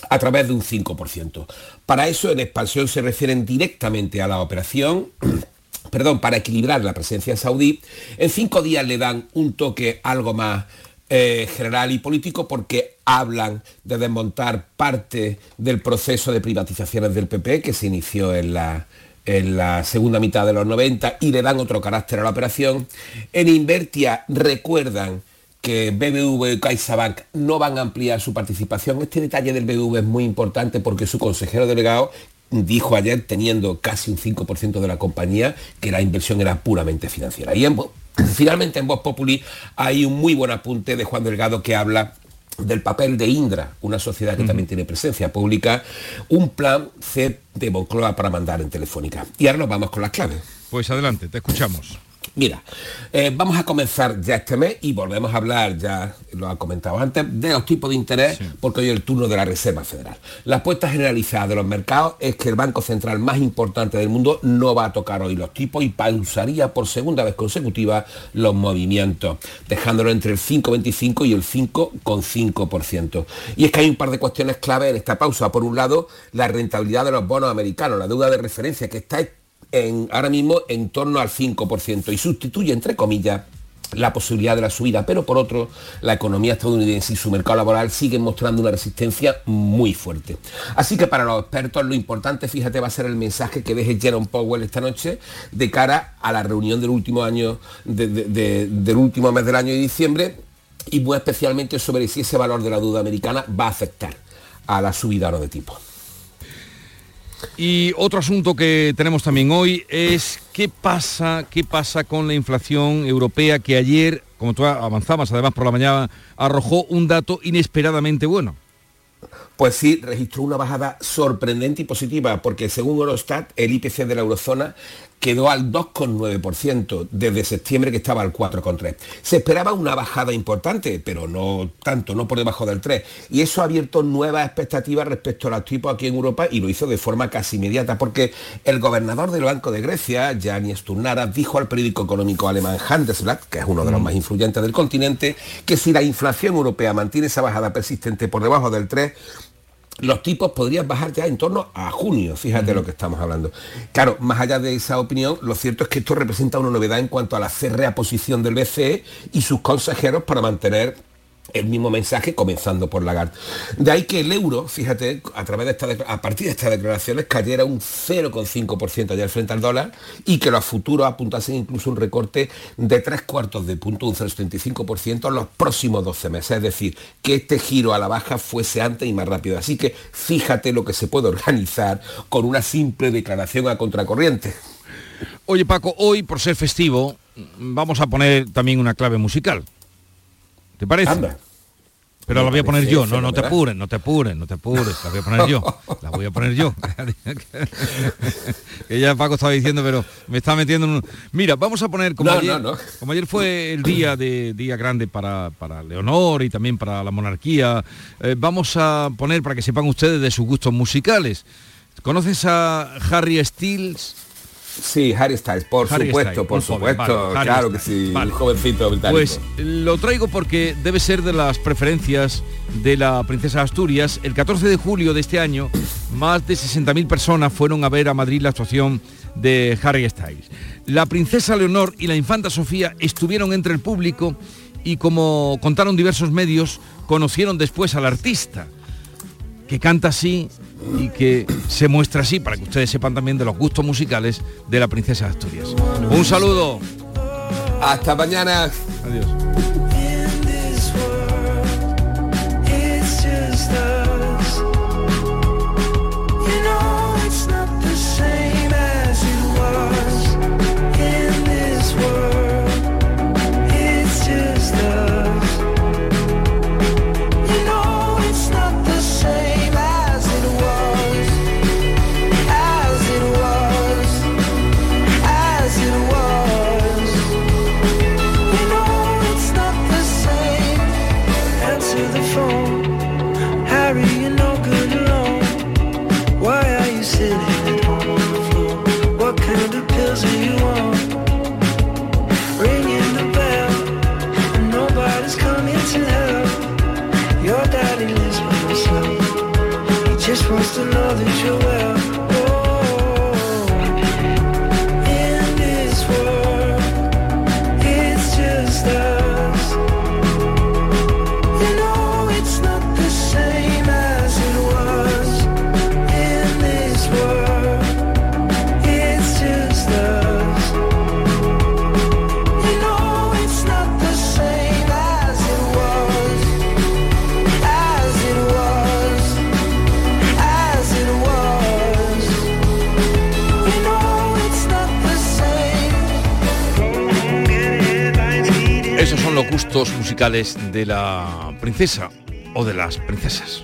a través de un 5%. Para eso en expansión se refieren directamente a la operación, perdón, para equilibrar la presencia saudí. En cinco días le dan un toque algo más eh, general y político porque hablan de desmontar parte del proceso de privatizaciones del PP que se inició en la, en la segunda mitad de los 90 y le dan otro carácter a la operación. En Invertia recuerdan que BBV y CaixaBank no van a ampliar su participación. Este detalle del BBV es muy importante porque su consejero delegado dijo ayer, teniendo casi un 5% de la compañía, que la inversión era puramente financiera. Y en, finalmente en Voz Populi hay un muy buen apunte de Juan Delgado que habla del papel de Indra, una sociedad que también tiene presencia pública, un plan C de Moncloa para mandar en Telefónica. Y ahora nos vamos con las claves. Pues adelante, te escuchamos. Mira, eh, vamos a comenzar ya este mes y volvemos a hablar, ya lo ha comentado antes, de los tipos de interés, porque hoy es el turno de la Reserva Federal. La apuesta generalizada de los mercados es que el Banco Central más importante del mundo no va a tocar hoy los tipos y pausaría por segunda vez consecutiva los movimientos, dejándolo entre el 5,25 y el 5,5%. Y es que hay un par de cuestiones clave en esta pausa. Por un lado, la rentabilidad de los bonos americanos, la deuda de referencia que está en, ahora mismo en torno al 5% y sustituye, entre comillas, la posibilidad de la subida, pero por otro, la economía estadounidense y su mercado laboral siguen mostrando una resistencia muy fuerte. Así que para los expertos lo importante, fíjate, va a ser el mensaje que deje Jerome Powell esta noche de cara a la reunión del último año, del último mes del año de diciembre, y muy especialmente sobre si ese valor de la duda americana va a afectar a la subida o no de tipo. Y otro asunto que tenemos también hoy es qué pasa, qué pasa con la inflación europea que ayer, como tú avanzabas además por la mañana, arrojó un dato inesperadamente bueno. Pues sí, registró una bajada sorprendente y positiva, porque según Eurostat, el IPC de la eurozona quedó al 2,9% desde septiembre que estaba al 4,3%. Se esperaba una bajada importante, pero no tanto, no por debajo del 3%. Y eso ha abierto nuevas expectativas respecto a los tipos aquí en Europa y lo hizo de forma casi inmediata, porque el gobernador del Banco de Grecia, Gianni Sturnaras, dijo al periódico económico alemán Handelsblatt, que es uno de los mm. más influyentes del continente, que si la inflación europea mantiene esa bajada persistente por debajo del 3%, los tipos podrían bajar ya en torno a junio, fíjate lo que estamos hablando. Claro, más allá de esa opinión, lo cierto es que esto representa una novedad en cuanto a la férrea posición del BCE y sus consejeros para mantener el mismo mensaje comenzando por Lagarde. De ahí que el euro, fíjate, a, través de esta, a partir de estas declaraciones cayera un 0,5% ayer frente al dólar y que los futuros apuntasen incluso un recorte de tres cuartos de punto, un 0,75% en los próximos 12 meses. Es decir, que este giro a la baja fuese antes y más rápido. Así que fíjate lo que se puede organizar con una simple declaración a contracorriente. Oye Paco, hoy por ser festivo vamos a poner también una clave musical. ¿Te parece? Pero la voy a poner yo, no, no te apures, no te apures, no te apures, la voy a poner yo, la voy a poner yo. que ya Paco estaba diciendo, pero me está metiendo en un... Mira, vamos a poner, como, ayer, como ayer fue el día de día grande para, para Leonor y también para la monarquía, eh, vamos a poner para que sepan ustedes de sus gustos musicales. ¿Conoces a Harry Styles? Sí, Harry Styles, por supuesto, por supuesto, claro que sí, jovencito británico. Pues lo traigo porque debe ser de las preferencias de la princesa Asturias. El 14 de julio de este año, más de 60.000 personas fueron a ver a Madrid la actuación de Harry Styles. La princesa Leonor y la infanta Sofía estuvieron entre el público y como contaron diversos medios, conocieron después al artista, que canta así y que se muestra así para que ustedes sepan también de los gustos musicales de la princesa de Asturias. Un saludo. Hasta mañana. Adiós. Musicales de la princesa. o de las princesas.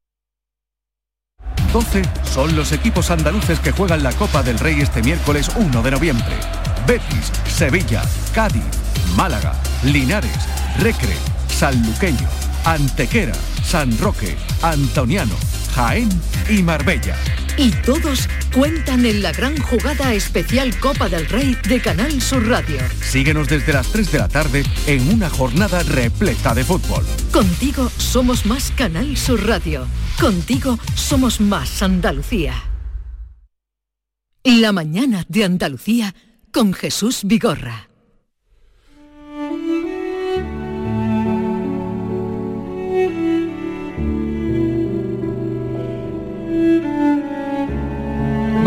12 son los equipos andaluces que juegan la Copa del Rey este miércoles 1 de noviembre. Betis, Sevilla, Cádiz, Málaga, Linares, Recre, Sanluqueño, Antequera, San Roque, Antoniano, Jaén y Marbella. Y todos cuentan en la gran jugada especial Copa del Rey de Canal Sur Radio. Síguenos desde las 3 de la tarde en una jornada repleta de fútbol. Contigo somos más Canal Sur Radio. Contigo somos más Andalucía. La mañana de Andalucía con Jesús Vigorra.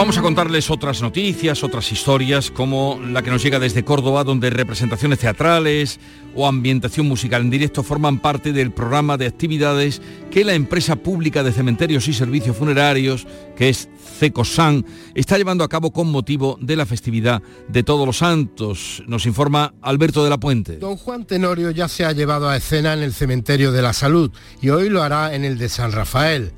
Vamos a contarles otras noticias, otras historias, como la que nos llega desde Córdoba, donde representaciones teatrales o ambientación musical en directo forman parte del programa de actividades que la empresa pública de cementerios y servicios funerarios, que es CECOSAN, está llevando a cabo con motivo de la festividad de Todos los Santos. Nos informa Alberto de la Puente. Don Juan Tenorio ya se ha llevado a escena en el Cementerio de la Salud y hoy lo hará en el de San Rafael.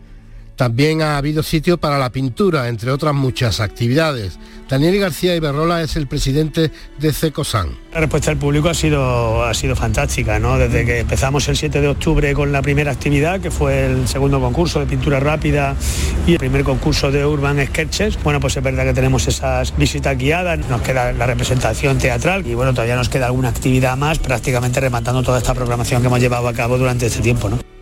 También ha habido sitio para la pintura, entre otras muchas actividades. Daniel García Iberrola es el presidente de CECOSAN. La respuesta del público ha sido, ha sido fantástica, ¿no? Desde que empezamos el 7 de octubre con la primera actividad, que fue el segundo concurso de pintura rápida y el primer concurso de Urban Sketches, bueno, pues es verdad que tenemos esas visitas guiadas, nos queda la representación teatral y bueno, todavía nos queda alguna actividad más, prácticamente rematando toda esta programación que hemos llevado a cabo durante este tiempo, ¿no?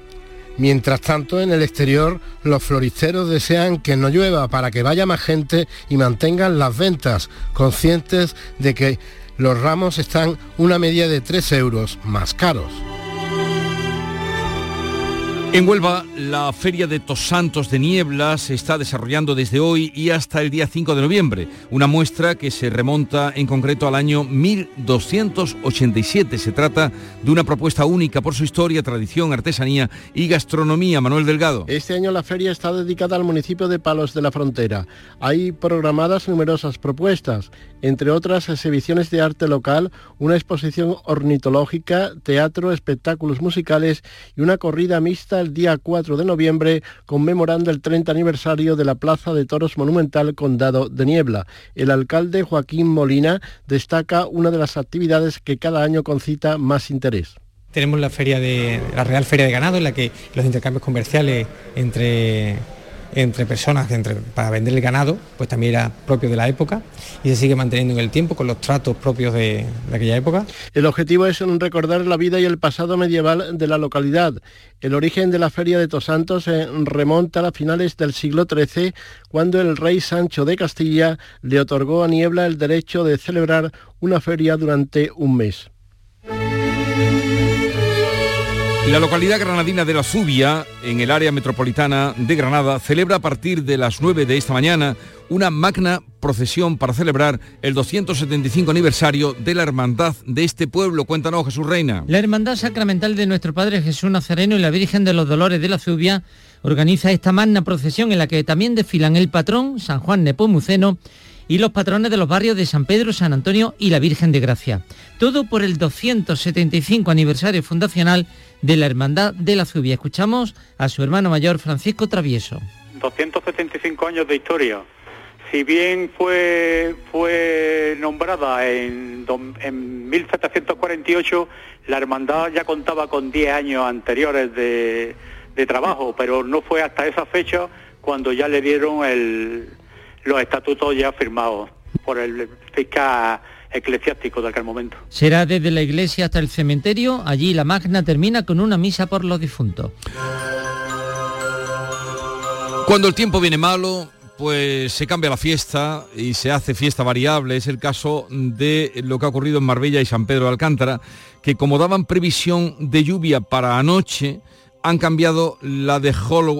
Mientras tanto, en el exterior, los floristeros desean que no llueva para que vaya más gente y mantengan las ventas, conscientes de que los ramos están una media de 3 euros más caros. En Huelva, la Feria de Tosantos de Niebla se está desarrollando desde hoy y hasta el día 5 de noviembre, una muestra que se remonta en concreto al año 1287. Se trata de una propuesta única por su historia, tradición, artesanía y gastronomía. Manuel Delgado. Este año la feria está dedicada al municipio de Palos de la Frontera. Hay programadas numerosas propuestas, entre otras exhibiciones de arte local, una exposición ornitológica, teatro, espectáculos musicales y una corrida mixta el día 4 de noviembre, conmemorando el 30 aniversario de la Plaza de Toros Monumental Condado de Niebla. El alcalde Joaquín Molina destaca una de las actividades que cada año concita más interés. Tenemos la feria de la Real Feria de Ganado en la que los intercambios comerciales entre entre personas para vender el ganado, pues también era propio de la época y se sigue manteniendo en el tiempo con los tratos propios de, aquella época. El objetivo es recordar la vida y el pasado medieval de la localidad. El origen de la feria de Tosantos remonta a finales del siglo XIII, cuando el rey Sancho de Castilla le otorgó a Niebla el derecho de celebrar una feria durante un mes. La localidad granadina de La Zubia, en el área metropolitana de Granada, celebra a partir de las 9 de esta mañana una magna procesión para celebrar el 275 aniversario de la hermandad de este pueblo. Cuéntanos, Jesús Reina. La Hermandad Sacramental de nuestro Padre Jesús Nazareno y la Virgen de los Dolores de la Zubia organiza esta magna procesión en la que también desfilan el patrón, San Juan Nepomuceno, y los patrones de los barrios de San Pedro, San Antonio y la Virgen de Gracia. Todo por el 275 aniversario fundacional de la Hermandad de la Zubia. Escuchamos a su hermano mayor Francisco Travieso. 275 años de historia. Si bien fue, fue nombrada en, en 1748, la hermandad ya contaba con 10 años anteriores de, de trabajo, pero no fue hasta esa fecha cuando ya le dieron el, los estatutos ya firmados por el fiscal eclesiástico de aquel momento. Será desde la iglesia hasta el cementerio, allí la magna termina con una misa por los difuntos. Cuando el tiempo viene malo, pues se cambia la fiesta y se hace fiesta variable. Es el caso de lo que ha ocurrido en Marbella y San Pedro de Alcántara, que como daban previsión de lluvia para anoche, han cambiado la de,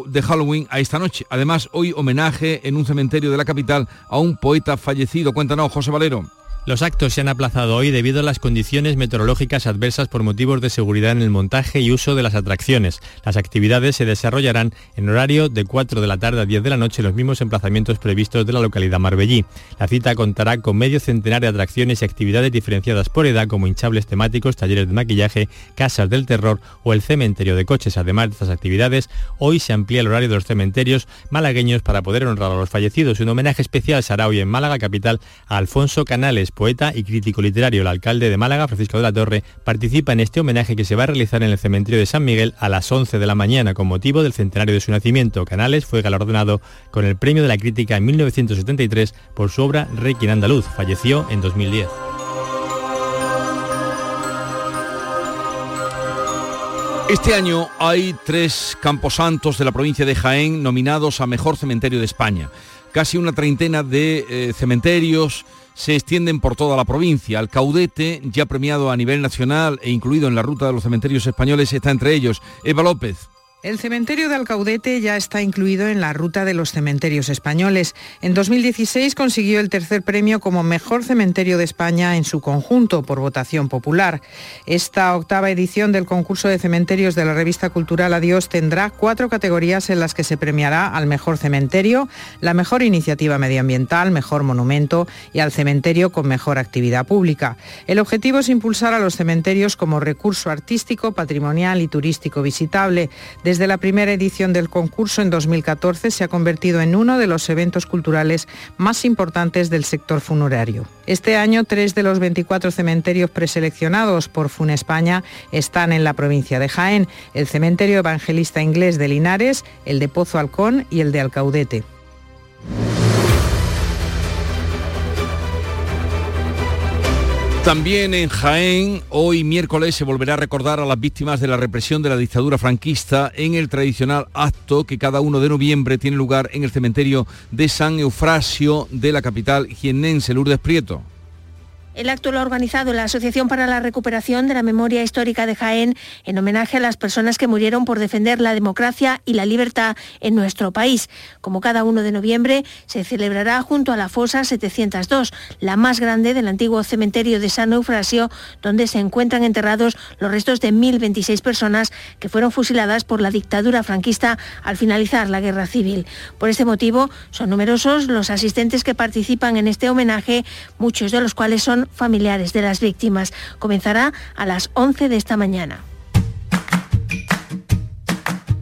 de Halloween a esta noche. Además, hoy homenaje en un cementerio de la capital a un poeta fallecido. Cuéntanos, José Valero. Los actos se han aplazado hoy debido a las condiciones meteorológicas adversas por motivos de seguridad en el montaje y uso de las atracciones. Las actividades se desarrollarán en horario de 4 de la tarde a 10 de la noche en los mismos emplazamientos previstos de la localidad marbellí. La cita contará con medio centenar de atracciones y actividades diferenciadas por edad como hinchables temáticos, talleres de maquillaje, casas del terror o el cementerio de coches. Además de estas actividades, hoy se amplía el horario de los cementerios malagueños para poder honrar a los fallecidos. Un homenaje especial será hoy en Málaga capital a Alfonso Canales, poeta y crítico literario. El alcalde de Málaga, Francisco de la Torre, participa en este homenaje que se va a realizar en el cementerio de San Miguel a las 11 de la mañana con motivo del centenario de su nacimiento. Canales fue galardonado con el Premio de la Crítica en 1973 por su obra Requiem Andaluz. Falleció en 2010. Este año hay tres camposantos de la provincia de Jaén nominados a Mejor Cementerio de España. Casi una treintena de eh, cementerios se extienden por toda la provincia. El caudete, ya premiado a nivel nacional e incluido en la ruta de los cementerios españoles, está entre ellos. Eva López. El cementerio de Alcaudete ya está incluido en la ruta de los cementerios españoles. En 2016 consiguió el tercer premio como mejor cementerio de España en su conjunto por votación popular. Esta octava edición del concurso de cementerios de la revista cultural Adiós tendrá cuatro categorías en las que se premiará al mejor cementerio, la mejor iniciativa medioambiental, mejor monumento y al cementerio con mejor actividad pública. El objetivo es impulsar a los cementerios como recurso artístico, patrimonial y turístico visitable. La primera edición del concurso en 2014 se ha convertido en uno de los eventos culturales más importantes del sector funerario. Este año, tres de los 24 cementerios preseleccionados por Funespaña están en la provincia de Jaén, el cementerio evangelista inglés de Linares, el de Pozo Halcón y el de Alcaudete. También en Jaén, hoy miércoles se volverá a recordar a las víctimas de la represión de la dictadura franquista en el tradicional acto que cada 1 de noviembre tiene lugar en el cementerio de San Eufrasio de la capital jiennense, Lourdes Prieto. El acto lo ha organizado la Asociación para la Recuperación de la Memoria Histórica de Jaén en homenaje a las personas que murieron por defender la democracia y la libertad en nuestro país. Como cada 1 de noviembre, se celebrará junto a la fosa 702, la más grande del antiguo cementerio de San Eufrasio, donde se encuentran enterrados los restos de 1.026 personas que fueron fusiladas por la dictadura franquista al finalizar la guerra civil. Por este motivo, son numerosos los asistentes que participan en este homenaje, muchos de los cuales son familiares de las víctimas. Comenzará a las 11 de esta mañana.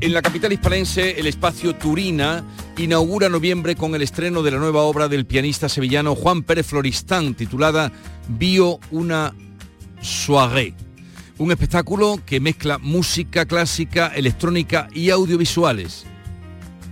En la capital hispalense, el espacio Turina inaugura noviembre con el estreno de la nueva obra del pianista sevillano Juan Pérez Floristán, titulada Bio una soirée. Un espectáculo que mezcla música clásica, electrónica y audiovisuales.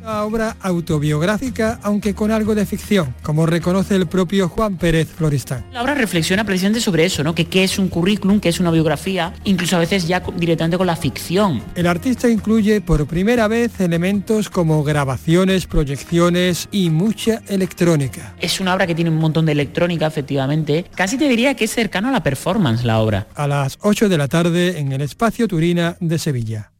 Una obra autobiográfica, aunque con algo de ficción, como reconoce el propio Juan Pérez Floristán. La obra reflexiona precisamente sobre eso, ¿no? Que qué es un currículum, qué es una biografía, incluso a veces ya directamente con la ficción. El artista incluye por primera vez elementos como grabaciones, proyecciones y mucha electrónica. Es una obra que tiene un montón de electrónica, efectivamente. Casi te diría que es cercano a la performance la obra. A las 8 de la tarde en el Espacio Turina de Sevilla.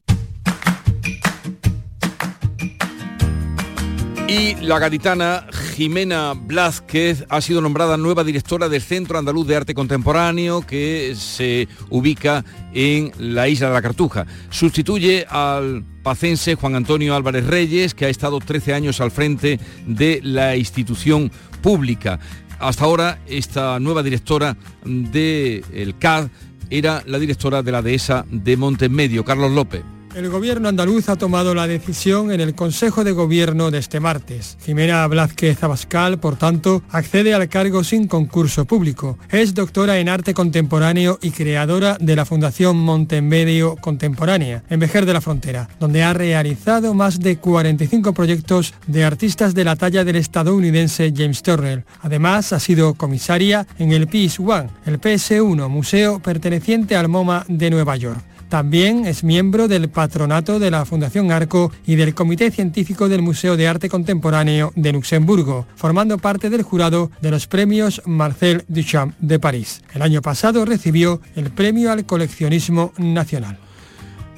Y la gaditana Jimena Blázquez ha sido nombrada nueva directora del Centro Andaluz de Arte Contemporáneo que se ubica en la isla de la Cartuja. Sustituye al pacense Juan Antonio Álvarez Reyes, que ha estado 13 años al frente de la institución pública. Hasta ahora, esta nueva directora del CAD era la directora de la dehesa de Montemedio, Carlos López. El gobierno andaluz ha tomado la decisión en el Consejo de Gobierno de este martes. Jimena Blázquez Abascal, por tanto, accede al cargo sin concurso público. Es doctora en arte contemporáneo y creadora de la Fundación Montemedio Contemporánea, en Vejer de la Frontera, donde ha realizado más de 45 proyectos de artistas de la talla del estadounidense James Turrell. Además, ha sido comisaria en el PIS One, el PS1, museo perteneciente al MoMA de Nueva York. También es miembro del patronato de la Fundación Arco y del Comité Científico del Museo de Arte Contemporáneo de Luxemburgo, formando parte del jurado de los premios Marcel Duchamp de París. El año pasado recibió el Premio al Coleccionismo Nacional.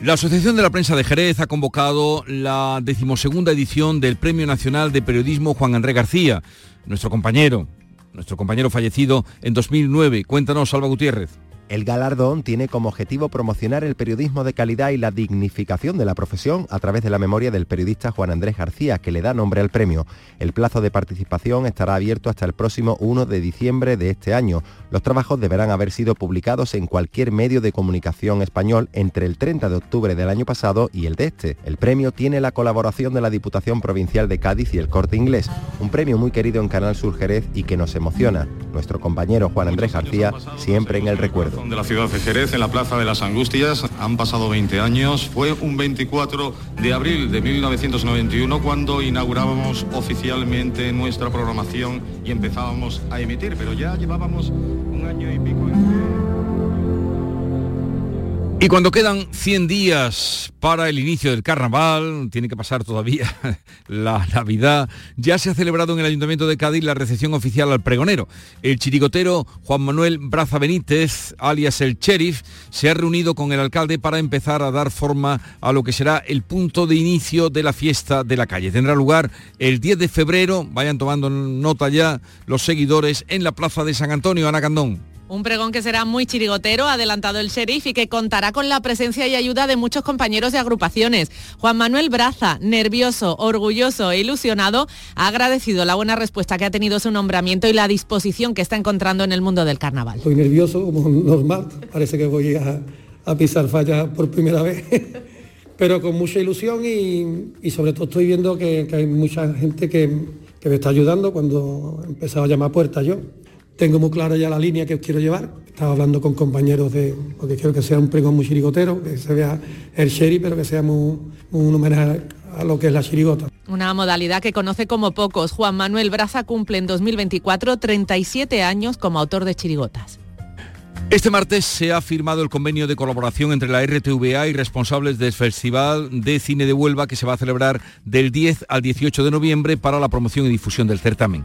La Asociación de la Prensa de Jerez ha convocado la decimosegunda edición del Premio Nacional de Periodismo Juan Andrés García, nuestro compañero, nuestro compañero fallecido en 2009. Cuéntanos, Salva Gutiérrez. El galardón tiene como objetivo promocionar el periodismo de calidad y la dignificación de la profesión a través de la memoria del periodista Juan Andrés García, que le da nombre al premio. El plazo de participación estará abierto hasta el próximo 1 de diciembre de este año. Los trabajos deberán haber sido publicados en cualquier medio de comunicación español entre el 30 de octubre del año pasado y el de este. El premio tiene la colaboración de la Diputación Provincial de Cádiz y el Corte Inglés, un premio muy querido en Canal Sur Jerez y que nos emociona. Nuestro compañero Juan Andrés García siempre en el recuerdo de la ciudad de Jerez, en la Plaza de las Angustias. Han pasado 20 años. Fue un 24 de abril de 1991 cuando inaugurábamos oficialmente nuestra programación y empezábamos a emitir, pero ya llevábamos un año y pico. Y cuando quedan 100 días para el inicio del carnaval, tiene que pasar todavía la Navidad, ya se ha celebrado en el Ayuntamiento de Cádiz la recepción oficial al pregonero. El chirigotero Juan Manuel Braza Benítez, alias el Sheriff, se ha reunido con el alcalde para empezar a dar forma a lo que será el punto de inicio de la fiesta de la calle. Tendrá lugar el 10 de febrero, vayan tomando nota ya los seguidores, en la Plaza de San Antonio, Ana Candón. Un pregón que será muy chirigotero, adelantado el sheriff, y que contará con la presencia y ayuda de muchos compañeros de agrupaciones. Juan Manuel Braza, nervioso, orgulloso e ilusionado, ha agradecido la buena respuesta que ha tenido su nombramiento y la disposición que está encontrando en el mundo del carnaval. Estoy nervioso, como normal, parece que voy a, pisar falla por primera vez, pero con mucha ilusión y, sobre todo estoy viendo que, hay mucha gente que, que me está ayudando cuando he empezado a llamar puertas yo tengo muy clara ya la línea que quiero llevar. Estaba hablando con compañeros de, porque quiero que sea un pregón muy chirigotero, que se vea el sherry, pero que sea muy, un homenaje a lo que es la chirigota. Una modalidad que conoce como pocos. Juan Manuel Braza cumple en 2024 37 años como autor de chirigotas. Este martes se ha firmado el convenio de colaboración entre la RTVA y responsables del Festival de Cine de Huelva que se va a celebrar del 10 al 18 de noviembre para la promoción y difusión del certamen.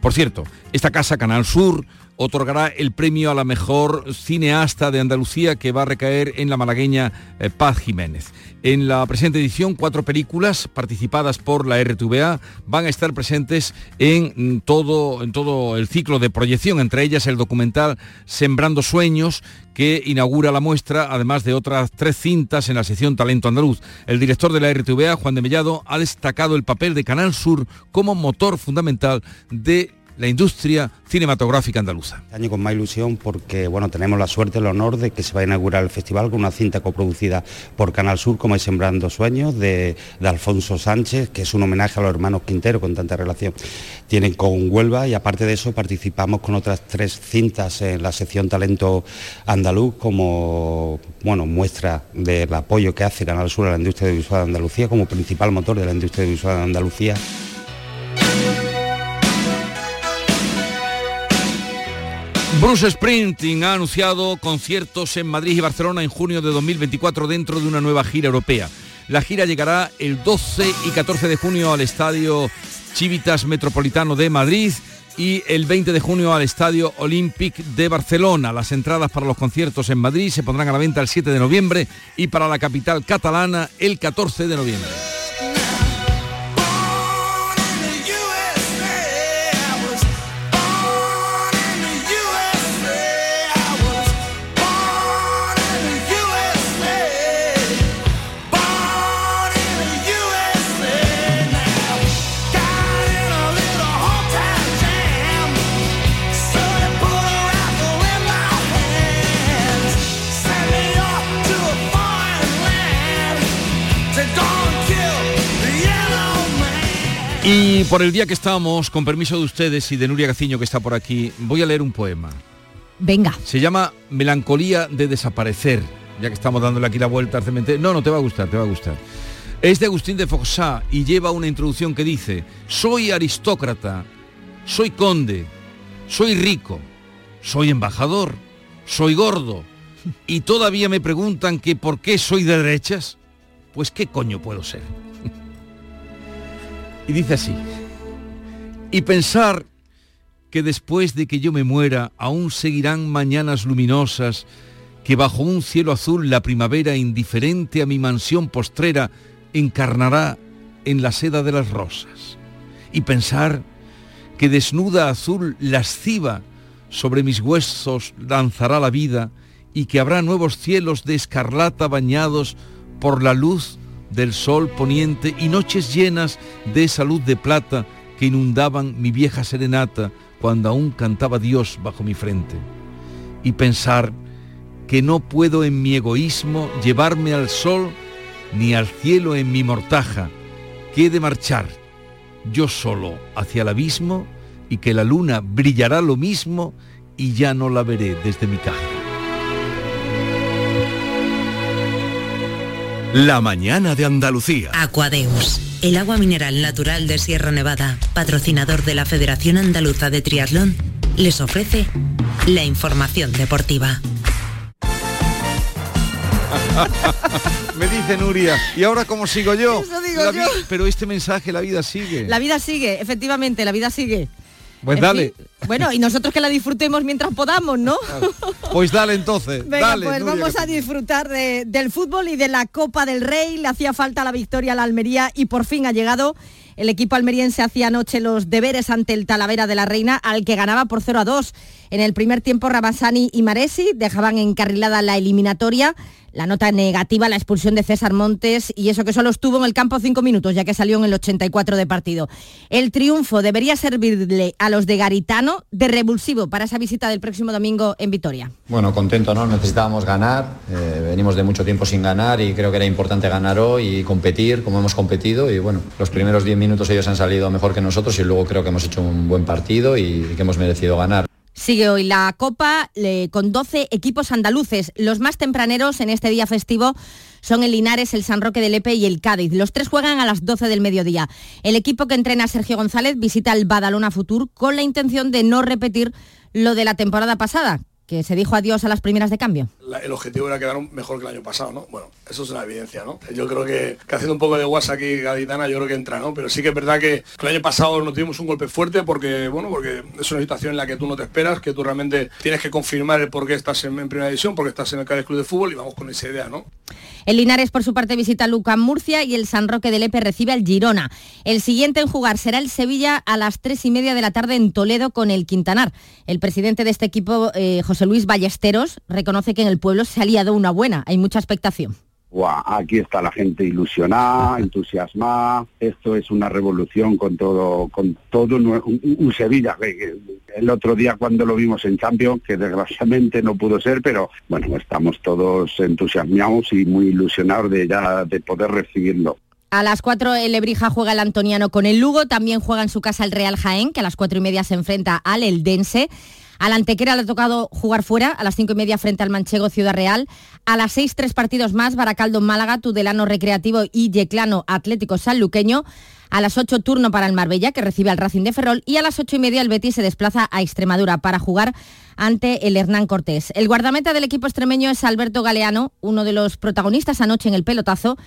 Por cierto, esta casa Canal Sur otorgará el premio a la mejor cineasta de Andalucía que va a recaer en la malagueña eh, Paz Jiménez. En la presente edición, cuatro películas participadas por la RTVA van a estar presentes en todo, en todo el ciclo de proyección, entre ellas el documental Sembrando Sueños, que inaugura la muestra, además de otras tres cintas en la sección Talento Andaluz. El director de la RTVA, Juan de Mellado, ha destacado el papel de Canal Sur como motor fundamental de la industria cinematográfica andaluza. Este año con más ilusión porque bueno, tenemos la suerte, el honor de que se va a inaugurar el festival con una cinta coproducida por Canal Sur como es Sembrando Sueños de, Alfonso Sánchez, que es un homenaje a los hermanos Quintero con tanta relación tienen con Huelva y aparte de eso participamos con otras tres cintas en la sección Talento Andaluz como bueno, muestra del apoyo que hace Canal Sur a la industria visual de Andalucía como principal motor de la industria visual de Andalucía. Bruce Sprinting ha anunciado conciertos en Madrid y Barcelona en junio de 2024 dentro de una nueva gira europea. La gira llegará el 12 y 14 de junio al Estadio Chivitas Metropolitano de Madrid y el 20 de junio al Estadio Olympic de Barcelona. Las entradas para los conciertos en Madrid se pondrán a la venta el 7 de noviembre y para la capital catalana el 14 de noviembre. Y por el día que estamos, con permiso de ustedes y de Nuria Gaciño que está por aquí, voy a leer un poema. Venga. Se llama Melancolía de desaparecer, ya que estamos dándole aquí la vuelta al cementerio. No, no, te va a gustar, te va a gustar. Es de Agustín de Foxá y lleva una introducción que dice, soy aristócrata, soy conde, soy rico, soy embajador, soy gordo y todavía me preguntan que por qué soy de derechas. Pues qué coño puedo ser. Y dice así, y pensar que después de que yo me muera aún seguirán mañanas luminosas, que bajo un cielo azul la primavera indiferente a mi mansión postrera encarnará en la seda de las rosas. Y pensar que desnuda azul lasciva sobre mis huesos lanzará la vida y que habrá nuevos cielos de escarlata bañados por la luz del sol poniente y noches llenas de esa luz de plata que inundaban mi vieja serenata cuando aún cantaba Dios bajo mi frente. Y pensar que no puedo en mi egoísmo llevarme al sol ni al cielo en mi mortaja, que he de marchar yo solo hacia el abismo y que la luna brillará lo mismo y ya no la veré desde mi caja. La mañana de Andalucía. Aquadeus, el agua mineral natural de Sierra Nevada, patrocinador de la Federación Andaluza de Triatlón, les ofrece la información deportiva. Me dice Nuria, ¿y ahora cómo sigo yo? Eso digo yo. Pero este mensaje, la vida sigue. La vida sigue, efectivamente, la vida sigue. Pues En dale, fin, bueno, y nosotros que la disfrutemos mientras podamos, ¿no? pues dale entonces. Venga, dale, pues vamos a disfrutar de- del fútbol y de la Copa del Rey. Le hacía falta la victoria a la Almería y por fin ha llegado. El equipo almeriense hacía anoche los deberes ante el Talavera de la Reina, al que ganaba por 0 a 2. En el primer tiempo, Rabasani y Maresi dejaban encarrilada la eliminatoria. La nota negativa, la expulsión de César Montes y eso que solo estuvo en el campo cinco minutos, ya que salió en el 84 de partido. El triunfo debería servirle a los de Garitano de revulsivo para esa visita del próximo domingo en Vitoria. Bueno, contento, ¿no? Necesitábamos ganar, eh, venimos de mucho tiempo sin ganar y creo que era importante ganar hoy y competir como hemos competido y bueno, los primeros 10 minutos ellos han salido mejor que nosotros y luego creo que hemos hecho un buen partido y que hemos merecido ganar. Sigue hoy la Copa con 12 equipos andaluces. Los más tempraneros en este día festivo son el Linares, el San Roque de Lepe y el Cádiz. Los tres juegan a las 12 del mediodía. El equipo que entrena Sergio González visita el Badalona Futur con la intención de no repetir lo de la temporada pasada, que se dijo adiós a las primeras de cambio. El objetivo era quedar mejor que el año pasado, ¿no? Bueno, eso es una evidencia, ¿no? Yo creo que, haciendo un poco de guasa aquí gaditana, yo creo que entra, ¿no? Pero sí que es verdad que, el año pasado nos tuvimos un golpe fuerte porque, bueno, porque es una situación en la que tú no te esperas, que tú realmente tienes que confirmar el por qué estás en, primera división, porque estás en el Cádiz Club de Fútbol y vamos con esa idea, ¿no? El Linares, por su parte, visita Luca Murcia y el San Roque de Lepe recibe al Girona. El siguiente en jugar será el Sevilla a las tres y media de la tarde en Toledo con el Quintanar. El presidente de este equipo, eh, José Luis Ballesteros, reconoce que en el pueblo se ha liado una buena. Hay mucha expectación. Buah, aquí está la gente ilusionada, entusiasmada. Esto es una revolución con todo, con todo un, un Sevilla. El otro día cuando lo vimos en Champions, que desgraciadamente no pudo ser, pero bueno, estamos todos entusiasmados y muy ilusionados de ya de poder recibirlo. A las 4 el Lebrija juega el Antoniano con el Lugo, también juega en su casa el Real Jaén, que a las 4 y media se enfrenta al Eldense. Al Antequera le ha tocado jugar fuera, a las 5 y media frente al Manchego Ciudad Real. A las 6 tres partidos más, Baracaldo Málaga, Tudelano Recreativo y Yeclano Atlético Sanluqueño. A las 8 turno para el Marbella, que recibe al Racing de Ferrol. Y a las 8 y media el Betis se desplaza a Extremadura para jugar ante el Hernán Cortés. El guardameta del equipo extremeño es Alberto Galeano, uno de los protagonistas anoche en el pelotazo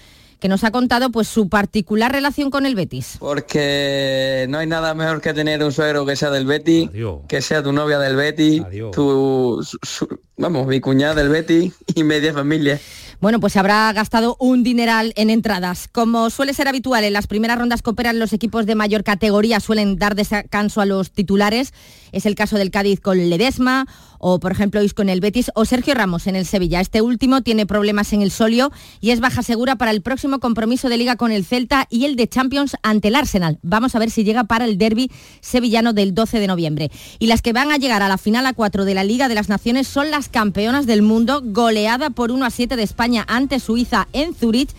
que nos ha contado pues su particular relación con el Betis. Porque no hay nada mejor que tener un suegro que sea del Betty, que sea tu novia del Betty, tu, su- su- vamos, mi cuñada del Betty y media familia. Bueno, pues se habrá gastado un dineral en entradas. Como suele ser habitual, en las primeras rondas que operan los equipos de mayor categoría suelen dar descanso a los titulares. Es el caso del Cádiz con Ledesma o, por ejemplo, Isco en el Betis o Sergio Ramos en el Sevilla. Este último tiene problemas en el solio y es baja segura para el próximo compromiso de liga con el Celta y el de Champions ante el Arsenal. Vamos a ver si llega para el derby sevillano del 12 de noviembre. Y las que van a llegar a la final a 4 de la Liga de las Naciones son las campeonas del mundo, goleada por 1 a 7 de España ante Suiza en Zurich.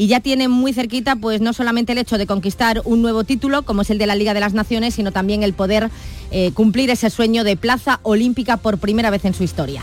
Y ya tiene muy cerquita pues no solamente el hecho de conquistar un nuevo título como es el de la Liga de las Naciones, sino también el poder eh, cumplir ese sueño de plaza olímpica por primera vez en su historia.